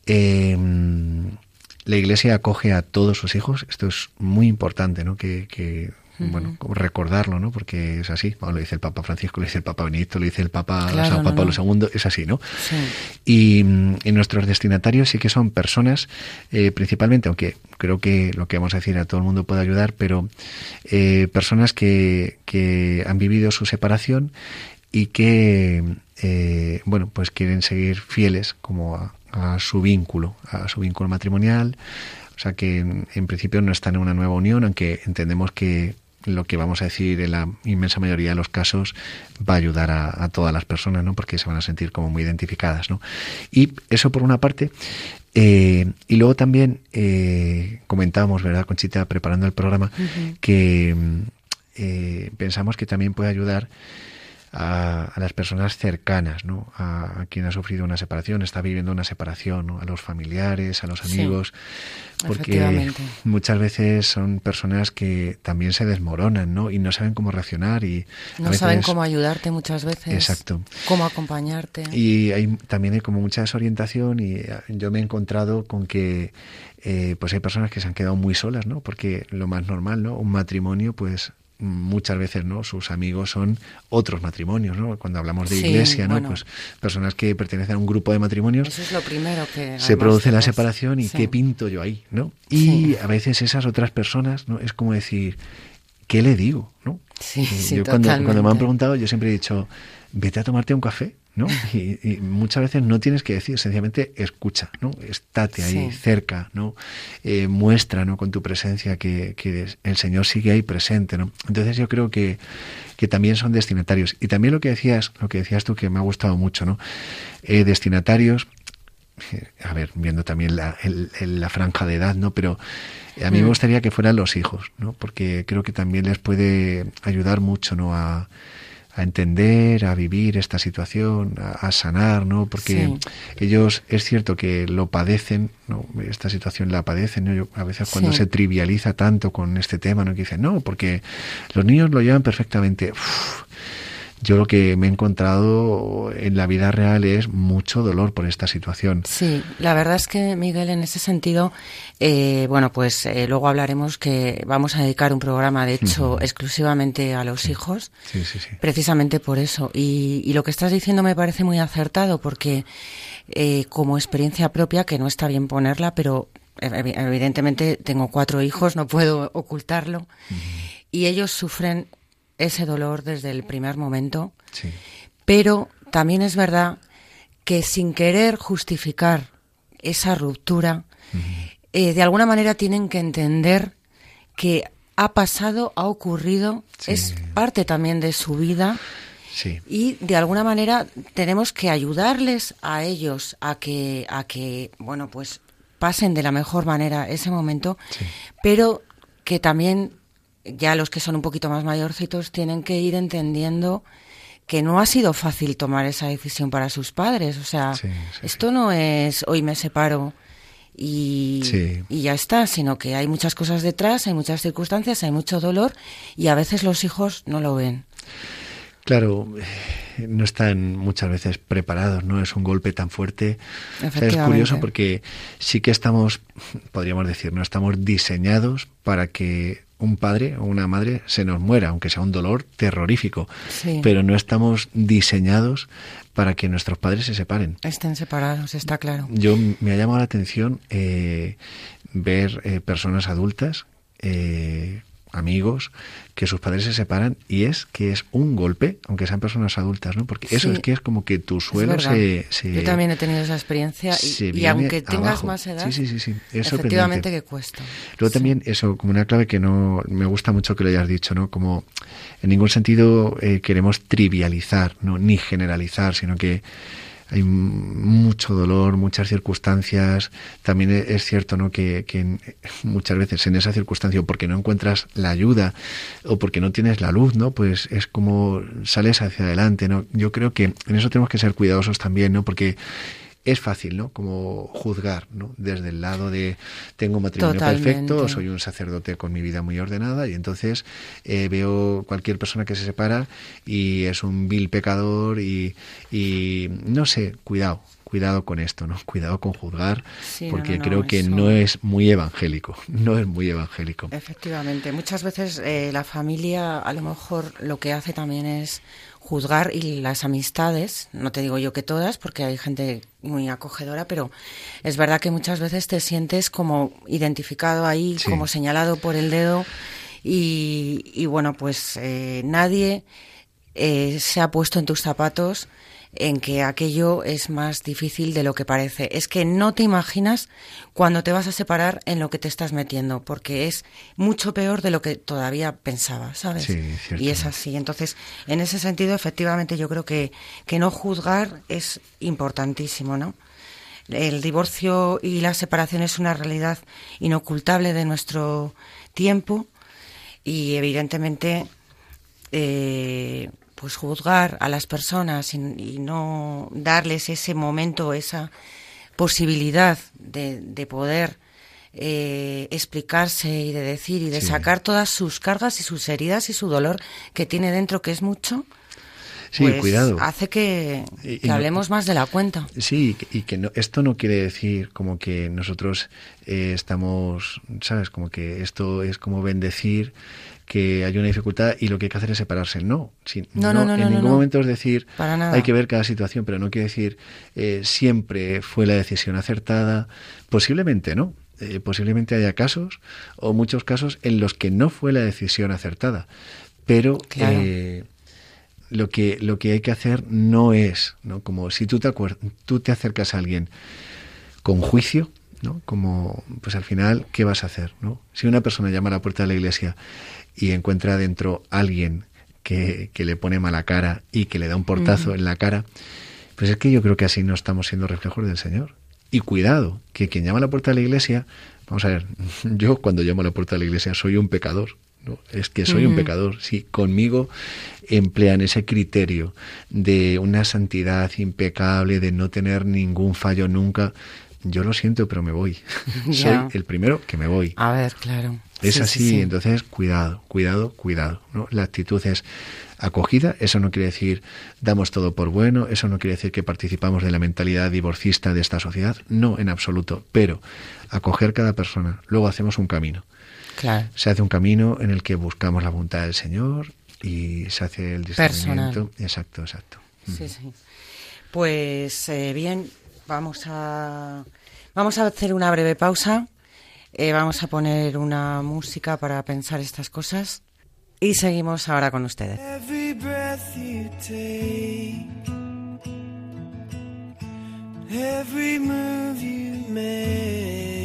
Em, la Iglesia acoge a todos sus hijos. Esto es muy importante, ¿no? Que, que bueno, recordarlo, ¿no? Porque es así. lo dice el Papa Francisco, lo dice el Papa Benito, lo dice el Papa San Pablo II, es así, ¿no? Y, nuestros destinatarios sí que son personas, eh, principalmente, aunque creo que lo que vamos a decir a todo el mundo puede ayudar, pero eh, personas que, que han vivido su separación y que, eh, bueno, pues quieren seguir fieles como a, a su vínculo, a su vínculo matrimonial, o sea que en, principio no están en una nueva unión, aunque entendemos que lo que vamos a decir en la inmensa mayoría de los casos va a ayudar a, todas las personas, ¿no? Porque se van a sentir como muy identificadas, ¿no? Y eso por una parte. Eh, y luego también eh, comentamos, ¿verdad, Conchita, preparando el programa, que eh, pensamos que también puede ayudar a, las personas cercanas, ¿no? A, quien ha sufrido una separación, está viviendo una separación, ¿no? a los familiares, a los amigos, porque muchas veces son personas que también se desmoronan, ¿no? Y no saben cómo reaccionar y no saben cómo ayudarte muchas veces. Exacto. Cómo acompañarte. Y hay, también hay como mucha desorientación y eh, yo me he encontrado con que eh, pues hay personas que se han quedado muy solas, ¿no? Porque lo más normal, ¿no? Un matrimonio, pues muchas veces no sus amigos son otros matrimonios no cuando hablamos de iglesia no pues personas que pertenecen a un grupo de matrimonios eso es lo primero que se produce la separación y qué pinto yo ahí no y a veces esas otras personas no es como decir qué le digo no sí, yo cuando, cuando me han preguntado yo siempre he dicho vete a tomarte un café ¿no? Y, muchas veces no tienes que decir, sencillamente escucha, ¿no? Estate ahí cerca, ¿no? Eh, muestra, ¿no? Con tu presencia que, el Señor sigue ahí presente, ¿no? Entonces yo creo que, que también son destinatarios. Y también lo que decías, lo que decías tú que me ha gustado mucho, ¿no? Eh, destinatarios, a ver, viendo también la, la franja de edad, ¿no? Pero a mí me mm. gustaría que fueran los hijos, ¿no? Porque creo que también les puede ayudar mucho, ¿no? A, a entender, a vivir esta situación, a, sanar, ¿no? Porque ellos es cierto que lo padecen, ¿no? Esta situación la padecen, ¿no? Yo, a veces cuando se trivializa tanto con este tema, ¿no? Que dicen, no, porque los niños lo llevan perfectamente yo lo que me he encontrado en la vida real es mucho dolor por esta situación. Sí, la verdad es que Miguel, en ese sentido, eh, bueno, pues eh, luego hablaremos que vamos a dedicar un programa, de hecho, exclusivamente a los hijos, sí, sí, precisamente por eso. Y, lo que estás diciendo me parece muy acertado porque eh, como experiencia propia, que no está bien ponerla, pero evidentemente tengo cuatro hijos, no puedo ocultarlo, y ellos sufren ese dolor desde el primer momento, pero también es verdad que sin querer justificar esa ruptura, eh, de alguna manera tienen que entender que ha pasado, ha ocurrido, es parte también de su vida. Y de alguna manera tenemos que ayudarles a ellos a que, a que, bueno, pues pasen de la mejor manera ese momento, pero que también ya los que son un poquito más mayorcitos tienen que ir entendiendo que no ha sido fácil tomar esa decisión para sus padres. O sea, esto no es hoy me separo y, y, ya está, sino que hay muchas cosas detrás, hay muchas circunstancias, hay mucho dolor y a veces los hijos no lo ven. Claro, no están muchas veces preparados, ¿no? Es un golpe tan fuerte. es curioso porque sí que estamos, podríamos decir, no estamos diseñados para que un padre o una madre se nos muera, aunque sea un dolor terrorífico. Pero no estamos diseñados para que nuestros padres se separen. Estén separados, está claro. Yo me ha llamado la atención eh, ver eh, personas adultas eh, amigos, que sus padres se separan y es que es un golpe, aunque sean personas adultas, ¿no? Porque eso es que es como que tu suelo se, Yo también he tenido esa experiencia y, aunque tengas más edad, sí, sí, sí, efectivamente que cuesta. Luego también eso, como una clave que no me gusta mucho que lo hayas dicho, ¿no? Como en ningún sentido eh, queremos trivializar, ¿no? Ni generalizar, sino que hay mucho dolor, muchas circunstancias. También e-, es cierto ¿no? que, muchas veces en esa circunstancia, o porque no encuentras la ayuda, o porque no tienes la luz, ¿no? Pues es como sales hacia adelante, ¿no? Yo creo que en eso tenemos que ser cuidadosos también, ¿no? Porque es fácil, ¿no? Como juzgar, ¿no? Desde el lado de tengo un matrimonio perfecto, soy un sacerdote con mi vida muy ordenada y entonces eh, veo cualquier persona que se separa y es un vil pecador y, y no sé, cuidado, cuidado con esto, ¿no? Cuidado con juzgar, porque creo que no es muy evangélico, no es muy evangélico. Efectivamente, muchas veces eh, la familia a lo mejor lo que hace también es juzgar y las amistades, no te digo yo que todas, porque hay gente muy acogedora, pero es verdad que muchas veces te sientes como identificado ahí, como señalado por el dedo y, bueno, pues eh, nadie eh, se ha puesto en tus zapatos en que aquello es más difícil de lo que parece. Es que no te imaginas cuando te vas a separar en lo que te estás metiendo, porque es mucho peor de lo que todavía pensaba, ¿sabes? y es así. Entonces, en ese sentido, efectivamente, yo creo que, que no juzgar es importantísimo, ¿no? El divorcio y la separación es una realidad inocultable de nuestro tiempo y evidentemente eh, pues juzgar a las personas y, no darles ese momento, esa posibilidad de, poder eh, explicarse y de decir y de sacar todas sus cargas y sus heridas y su dolor que tiene dentro, que es mucho, pues cuidado. hace que, hablemos más de la cuenta. Sí, y que no, esto no quiere decir como que nosotros eh, estamos, ¿sabes? Como que esto es como bendecir que hay una dificultad y lo que hay que hacer es separarse. No, no, no, en ningún momento es decir, hay que ver cada situación, pero no quiere decir eh, siempre fue la decisión acertada. Posiblemente no. Eh, posiblemente haya casos o muchos casos en los que no fue la decisión acertada. Pero eh, lo, que, lo que hay que hacer no es, ¿no? como si tú te, tú te acercas a alguien con juicio, ¿no? Como, pues al final, ¿qué vas a hacer? ¿no? Si una persona llama a la puerta de la iglesia y encuentra dentro alguien que, que le pone mala cara y que le da un portazo en la cara, pues es que yo creo que así no estamos siendo reflejos del Señor. Y cuidado, que quien llama a la puerta de la iglesia, vamos a ver, yo cuando llamo a la puerta de la iglesia soy un pecador, ¿no? Es que soy un pecador. Si conmigo emplean ese criterio de una santidad impecable, de no tener ningún fallo nunca, yo lo siento, pero me voy. soy el primero que me voy. A ver, claro. Es así, entonces cuidado, cuidado, cuidado. ¿no? La actitud es acogida, eso no quiere decir damos todo por bueno, eso no quiere decir que participamos de la mentalidad divorcista de esta sociedad, no en absoluto, pero acoger cada persona, luego hacemos un camino. Claro. Se hace un camino en el que buscamos la voluntad del Señor y se hace el discernimiento. Exacto, exacto. Sí, sí. Pues eh, bien, vamos a vamos a hacer una breve pausa eh, vamos a poner una música para pensar estas cosas y seguimos ahora con ustedes. Every breath you take, every move you make,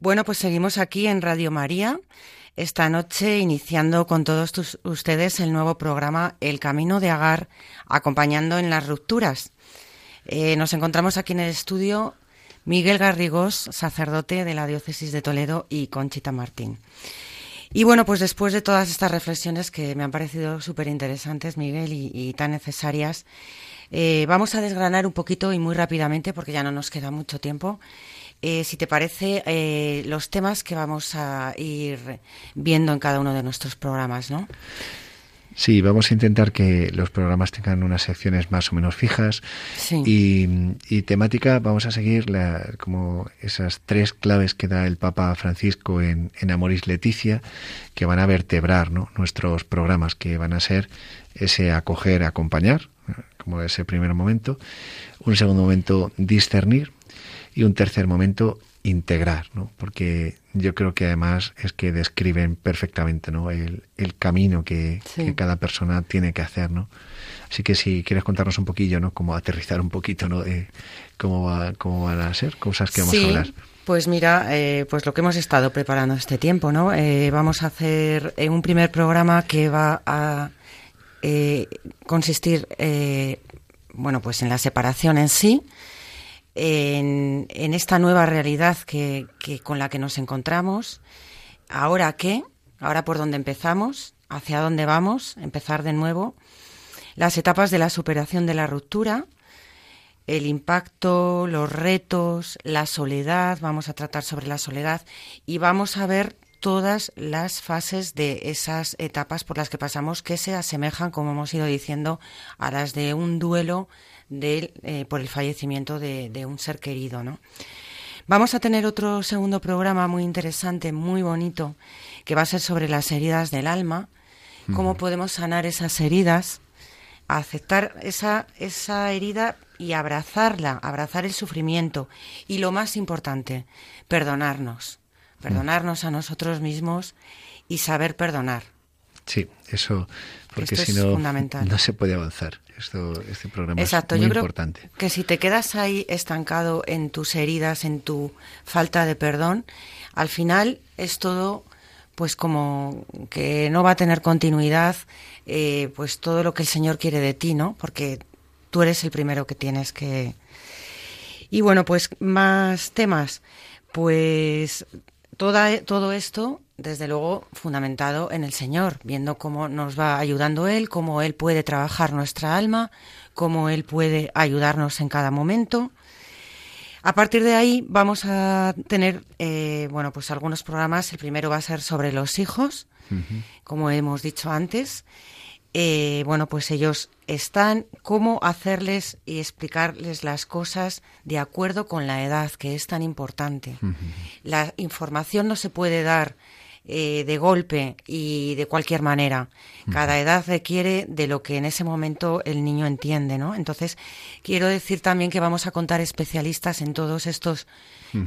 Bueno, pues seguimos aquí en Radio María esta noche iniciando con todos ustedes el nuevo programa El Camino de Agar, acompañando en las rupturas. Eh, nos encontramos aquí en el estudio Miguel Garrigós, sacerdote de la Diócesis de Toledo, y Conchita Martín. Y bueno, pues después de todas estas reflexiones que me han parecido súper interesantes, Miguel, y, tan necesarias, eh, vamos a desgranar un poquito y muy rápidamente, porque ya no nos queda mucho tiempo, eh, si te parece, eh, los temas que vamos a ir viendo en cada uno de nuestros programas, ¿no? Sí, vamos a intentar que los programas tengan unas secciones más o menos fijas y, temática. Vamos a seguir como esas tres claves que da el Papa Francisco en, en Amoris Leticia, que van a vertebrar nuestros programas, que van a ser ese acoger, acompañar, como ese primer momento, un segundo momento discernir, y un tercer momento, integrar, ¿no? Porque yo creo que además es que describen perfectamente, ¿no? El, camino que, cada persona tiene que hacer, ¿no? Así que si quieres contarnos un poquillo, ¿no? Cómo aterrizar un poquito, ¿no? De cómo, va, cómo van a ser cosas que vamos a hablar. Pues mira, eh, pues lo que hemos estado preparando este tiempo, ¿no? Eh, vamos a hacer eh, un primer programa que va a consistir, bueno, pues en la separación en sí, en, esta nueva realidad que, con la que nos encontramos. ¿Ahora qué? ¿Ahora por dónde empezamos? ¿Hacia dónde vamos? Empezar de nuevo. Las etapas de la superación de la ruptura, el impacto, los retos, la soledad, vamos a tratar sobre la soledad y vamos a ver todas las fases de esas etapas por las que pasamos que se asemejan, como hemos ido diciendo, a las de un duelo de, eh, por el fallecimiento de, un ser querido, ¿no? Vamos a tener otro segundo programa muy interesante, muy bonito, que va a ser sobre las heridas del alma, cómo podemos sanar esas heridas, aceptar esa, esa herida y abrazarla, abrazar el sufrimiento. Y lo más importante, perdonarnos, perdonarnos a nosotros mismos y saber perdonar. Sí, eso, porque si no, no se puede avanzar. Esto, este programa Exacto, es muy yo creo importante. Que si te quedas ahí estancado en tus heridas, en tu falta de perdón, al final es todo pues como que no va a tener continuidad, eh, pues todo lo que el Señor quiere de ti, ¿no? Porque tú eres el primero que tienes que... Y bueno, pues más temas. Pues toda, todo esto, desde luego, fundamentado en el Señor, viendo cómo nos va ayudando Él, cómo Él puede trabajar nuestra alma, cómo Él puede ayudarnos en cada momento. A partir de ahí vamos a tener, eh, bueno, pues algunos programas. El primero va a ser sobre los hijos, como hemos dicho antes. Eh, bueno, pues ellos están, cómo hacerles y explicarles las cosas de acuerdo con la edad, que es tan importante. La información no se puede dar eh, de golpe y de cualquier manera. Cada edad requiere de lo que en ese momento el niño entiende, ¿no? Entonces, quiero decir también que vamos a contar especialistas en todos estos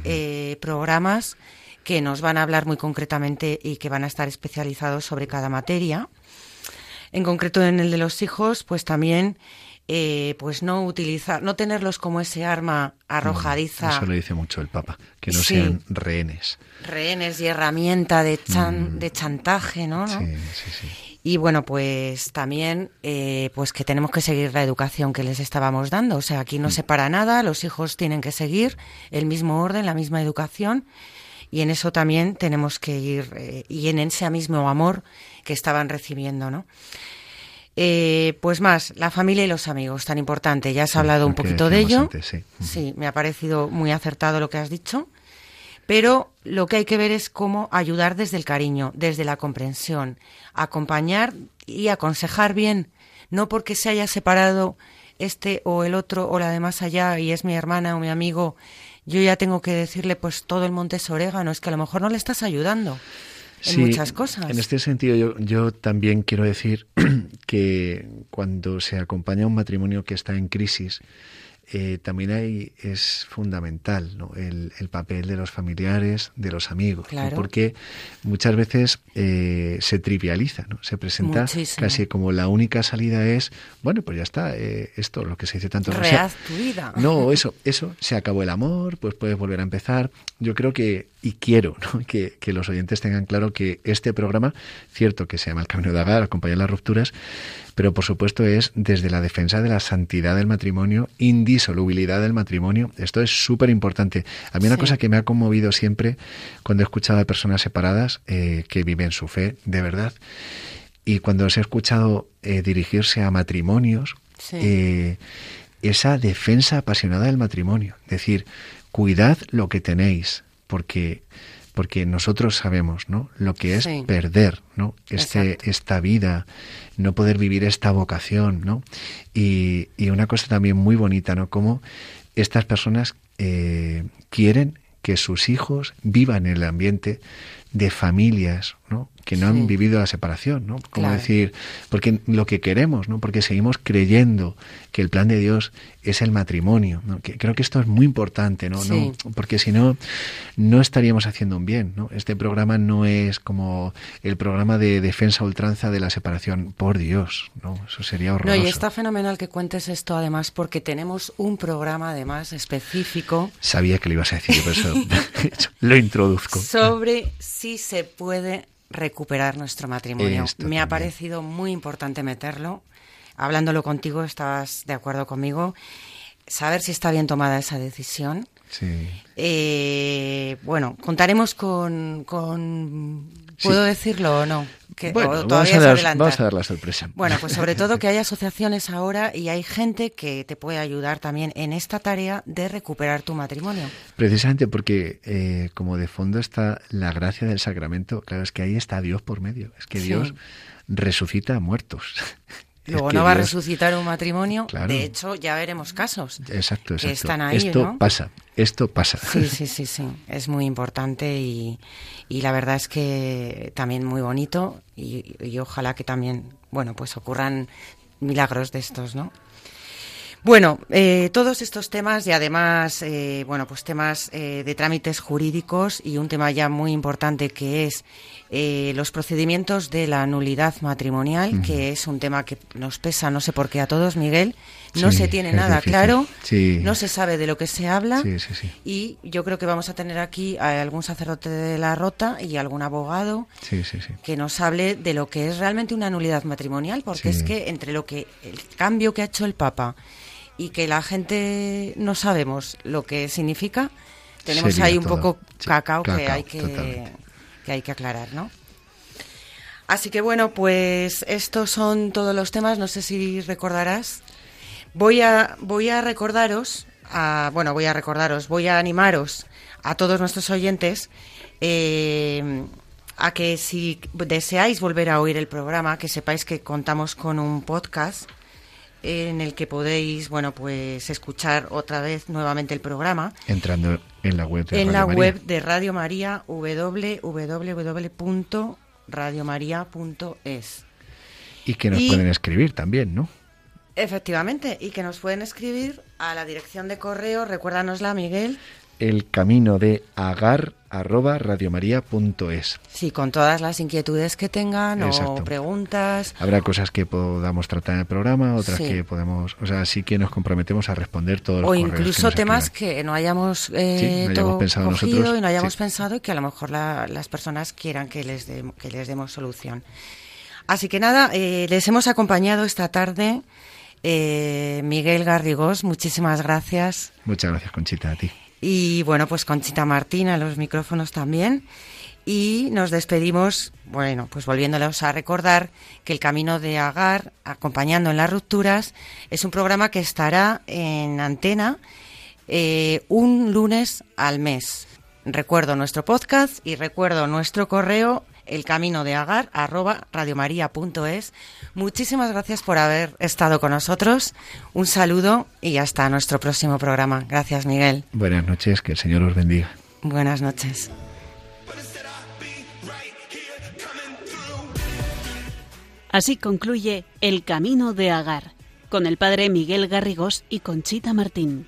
eh, programas que nos van a hablar muy concretamente y que van a estar especializados sobre cada materia. En concreto en el de los hijos, pues también eh, pues no utilizar, no tenerlos como ese arma arrojadiza. eso lo dice mucho el Papa, que no sean rehenes. Rehenes y herramienta de, mm. de chantaje, ¿no? Sí, sí, sí. Y bueno, pues también eh, pues que tenemos que seguir la educación que les estábamos dando. O sea, aquí no mm. se para nada, los hijos tienen que seguir el mismo orden, la misma educación. Y en eso también tenemos que ir, eh, y en ese mismo amor que estaban recibiendo, ¿no? Eh, pues más, la familia y los amigos, tan importante. Ya has hablado un poquito de ello. sí. me ha parecido muy acertado lo que has dicho. Pero lo que hay que ver es cómo ayudar desde el cariño, desde la comprensión, acompañar y aconsejar bien, no porque se haya separado este o el otro o la de más allá y es mi hermana o mi amigo, yo ya tengo que decirle pues todo el monte es orégano, es que a lo mejor no le estás ayudando en muchas cosas. En este sentido, yo, yo también quiero decir que cuando se acompaña a un matrimonio que está en crisis, eh, también ahí es fundamental ¿no? el, papel de los familiares, de los amigos, porque muchas veces eh, se trivializa, ¿no? se presenta casi como la única salida es, bueno, pues ya está, eh, esto, lo que se dice tanto. Rehaz tu vida. No, eso, eso, se acabó el amor, pues puedes volver a empezar. Yo creo que, y quiero que, que, los oyentes tengan claro que este programa, cierto que se llama El Camino de Agar, acompañar las rupturas, pero por supuesto es desde la defensa de la santidad del matrimonio, indisolubilidad del matrimonio. Esto es súper importante. A mí una cosa que me ha conmovido siempre cuando he escuchado a personas separadas eh, que viven su fe, de verdad, y cuando os he escuchado eh, dirigirse a matrimonios, eh, esa defensa apasionada del matrimonio. Decir, cuidad lo que tenéis, porque porque nosotros sabemos ¿no? lo que es perder ¿no? este, esta vida, no poder vivir esta vocación. ¿no? Y, y una cosa también muy bonita, ¿no? Como estas personas eh, quieren que sus hijos vivan en el ambiente de familias, ¿no? Que no han vivido la separación, ¿no? Como decir, porque lo que queremos, ¿no? Porque seguimos creyendo que el plan de Dios es el matrimonio, ¿no? Que creo que esto es muy importante, ¿no? ¿no? Porque si no, no estaríamos haciendo un bien, ¿no? Este programa no es como el programa de defensa ultranza de la separación, por Dios, ¿no? Eso sería horroroso. No, y está fenomenal que cuentes esto además porque tenemos un programa además específico. Sabía que lo ibas a decir, por eso lo introduzco. Sobre si se puede recuperar nuestro matrimonio. Me ha parecido muy importante meterlo. Hablándolo contigo, estabas de acuerdo conmigo. Saber si está bien tomada esa decisión. Sí. Eh, bueno, contaremos con, con ¿Puedo decirlo o no? bueno, vamos, a dar, vamos, a dar, la sorpresa. Bueno, pues sobre todo que hay asociaciones ahora y hay gente que te puede ayudar también en esta tarea de recuperar tu matrimonio. Precisamente porque eh, como de fondo está la gracia del sacramento, claro, es que ahí está Dios por medio, es que Dios resucita a muertos. Luego no va a resucitar un matrimonio. De hecho, ya veremos casos. Exacto, exacto. Que están ahí, esto pasa, esto pasa. Sí, sí, sí, sí. Es muy importante y, y la verdad es que también muy bonito y, y, ojalá que también, bueno, pues ocurran milagros de estos, ¿no? Bueno, eh, todos estos temas y además, eh, bueno, pues temas eh, de trámites jurídicos y un tema ya muy importante que es los procedimientos de la nulidad matrimonial, que es un tema que nos pesa, no sé por qué a todos, Miguel. No se tiene nada claro, no se sabe de lo que se habla y yo creo que vamos a tener aquí a algún sacerdote de la rota y algún abogado que nos hable de lo que es realmente una nulidad matrimonial, porque es que entre lo que el cambio que ha hecho el Papa y que la gente no sabemos lo que significa, tenemos ahí un poco cacao, que hay que, que hay que aclarar, ¿no? Así que bueno, pues estos son todos los temas. No sé si recordarás. Voy a voy a recordaros, a, bueno, voy a recordaros, voy a animaros a todos nuestros oyentes eh, a que si deseáis volver a oír el programa, que sepáis que contamos con un podcast en el que podéis, bueno, pues escuchar otra vez nuevamente el programa. Entrando en la web de En la web de Radio María, www.radiomaria.es. Y que nos pueden escribir también, ¿no? Efectivamente, y que nos pueden escribir a la dirección de correo, recuérdanosla, Miguel. El camino de agar arroba radiomaria.es. Sí, con todas las inquietudes que tengan o preguntas. Habrá cosas que podamos tratar en el programa, otras que podemos, o sea, sí que nos comprometemos a responder todos los O incluso temas que no hayamos, eh, pensado nosotros. y no hayamos pensado y que a lo mejor las personas quieran que les, que les demos solución. Así que nada, eh, les hemos acompañado esta tarde. Eh, Miguel Garrigós, muchísimas gracias. Muchas gracias, Conchita, a ti. Y bueno, pues Conchita Martín a los micrófonos también. Y nos despedimos, bueno, pues volviéndolos a recordar que el camino de Agar, acompañando en las rupturas, es un programa que estará en antena eh, un lunes al mes. Recuerdo nuestro podcast y recuerdo nuestro correo el camino de agar arroba radiomaria.es. Muchísimas gracias por haber estado con nosotros. Un saludo y hasta nuestro próximo programa. Gracias, Miguel. Buenas noches, que el Señor os bendiga. Buenas noches. Así concluye El Camino de Agar, con el padre Miguel Garrigós y Conchita Martín.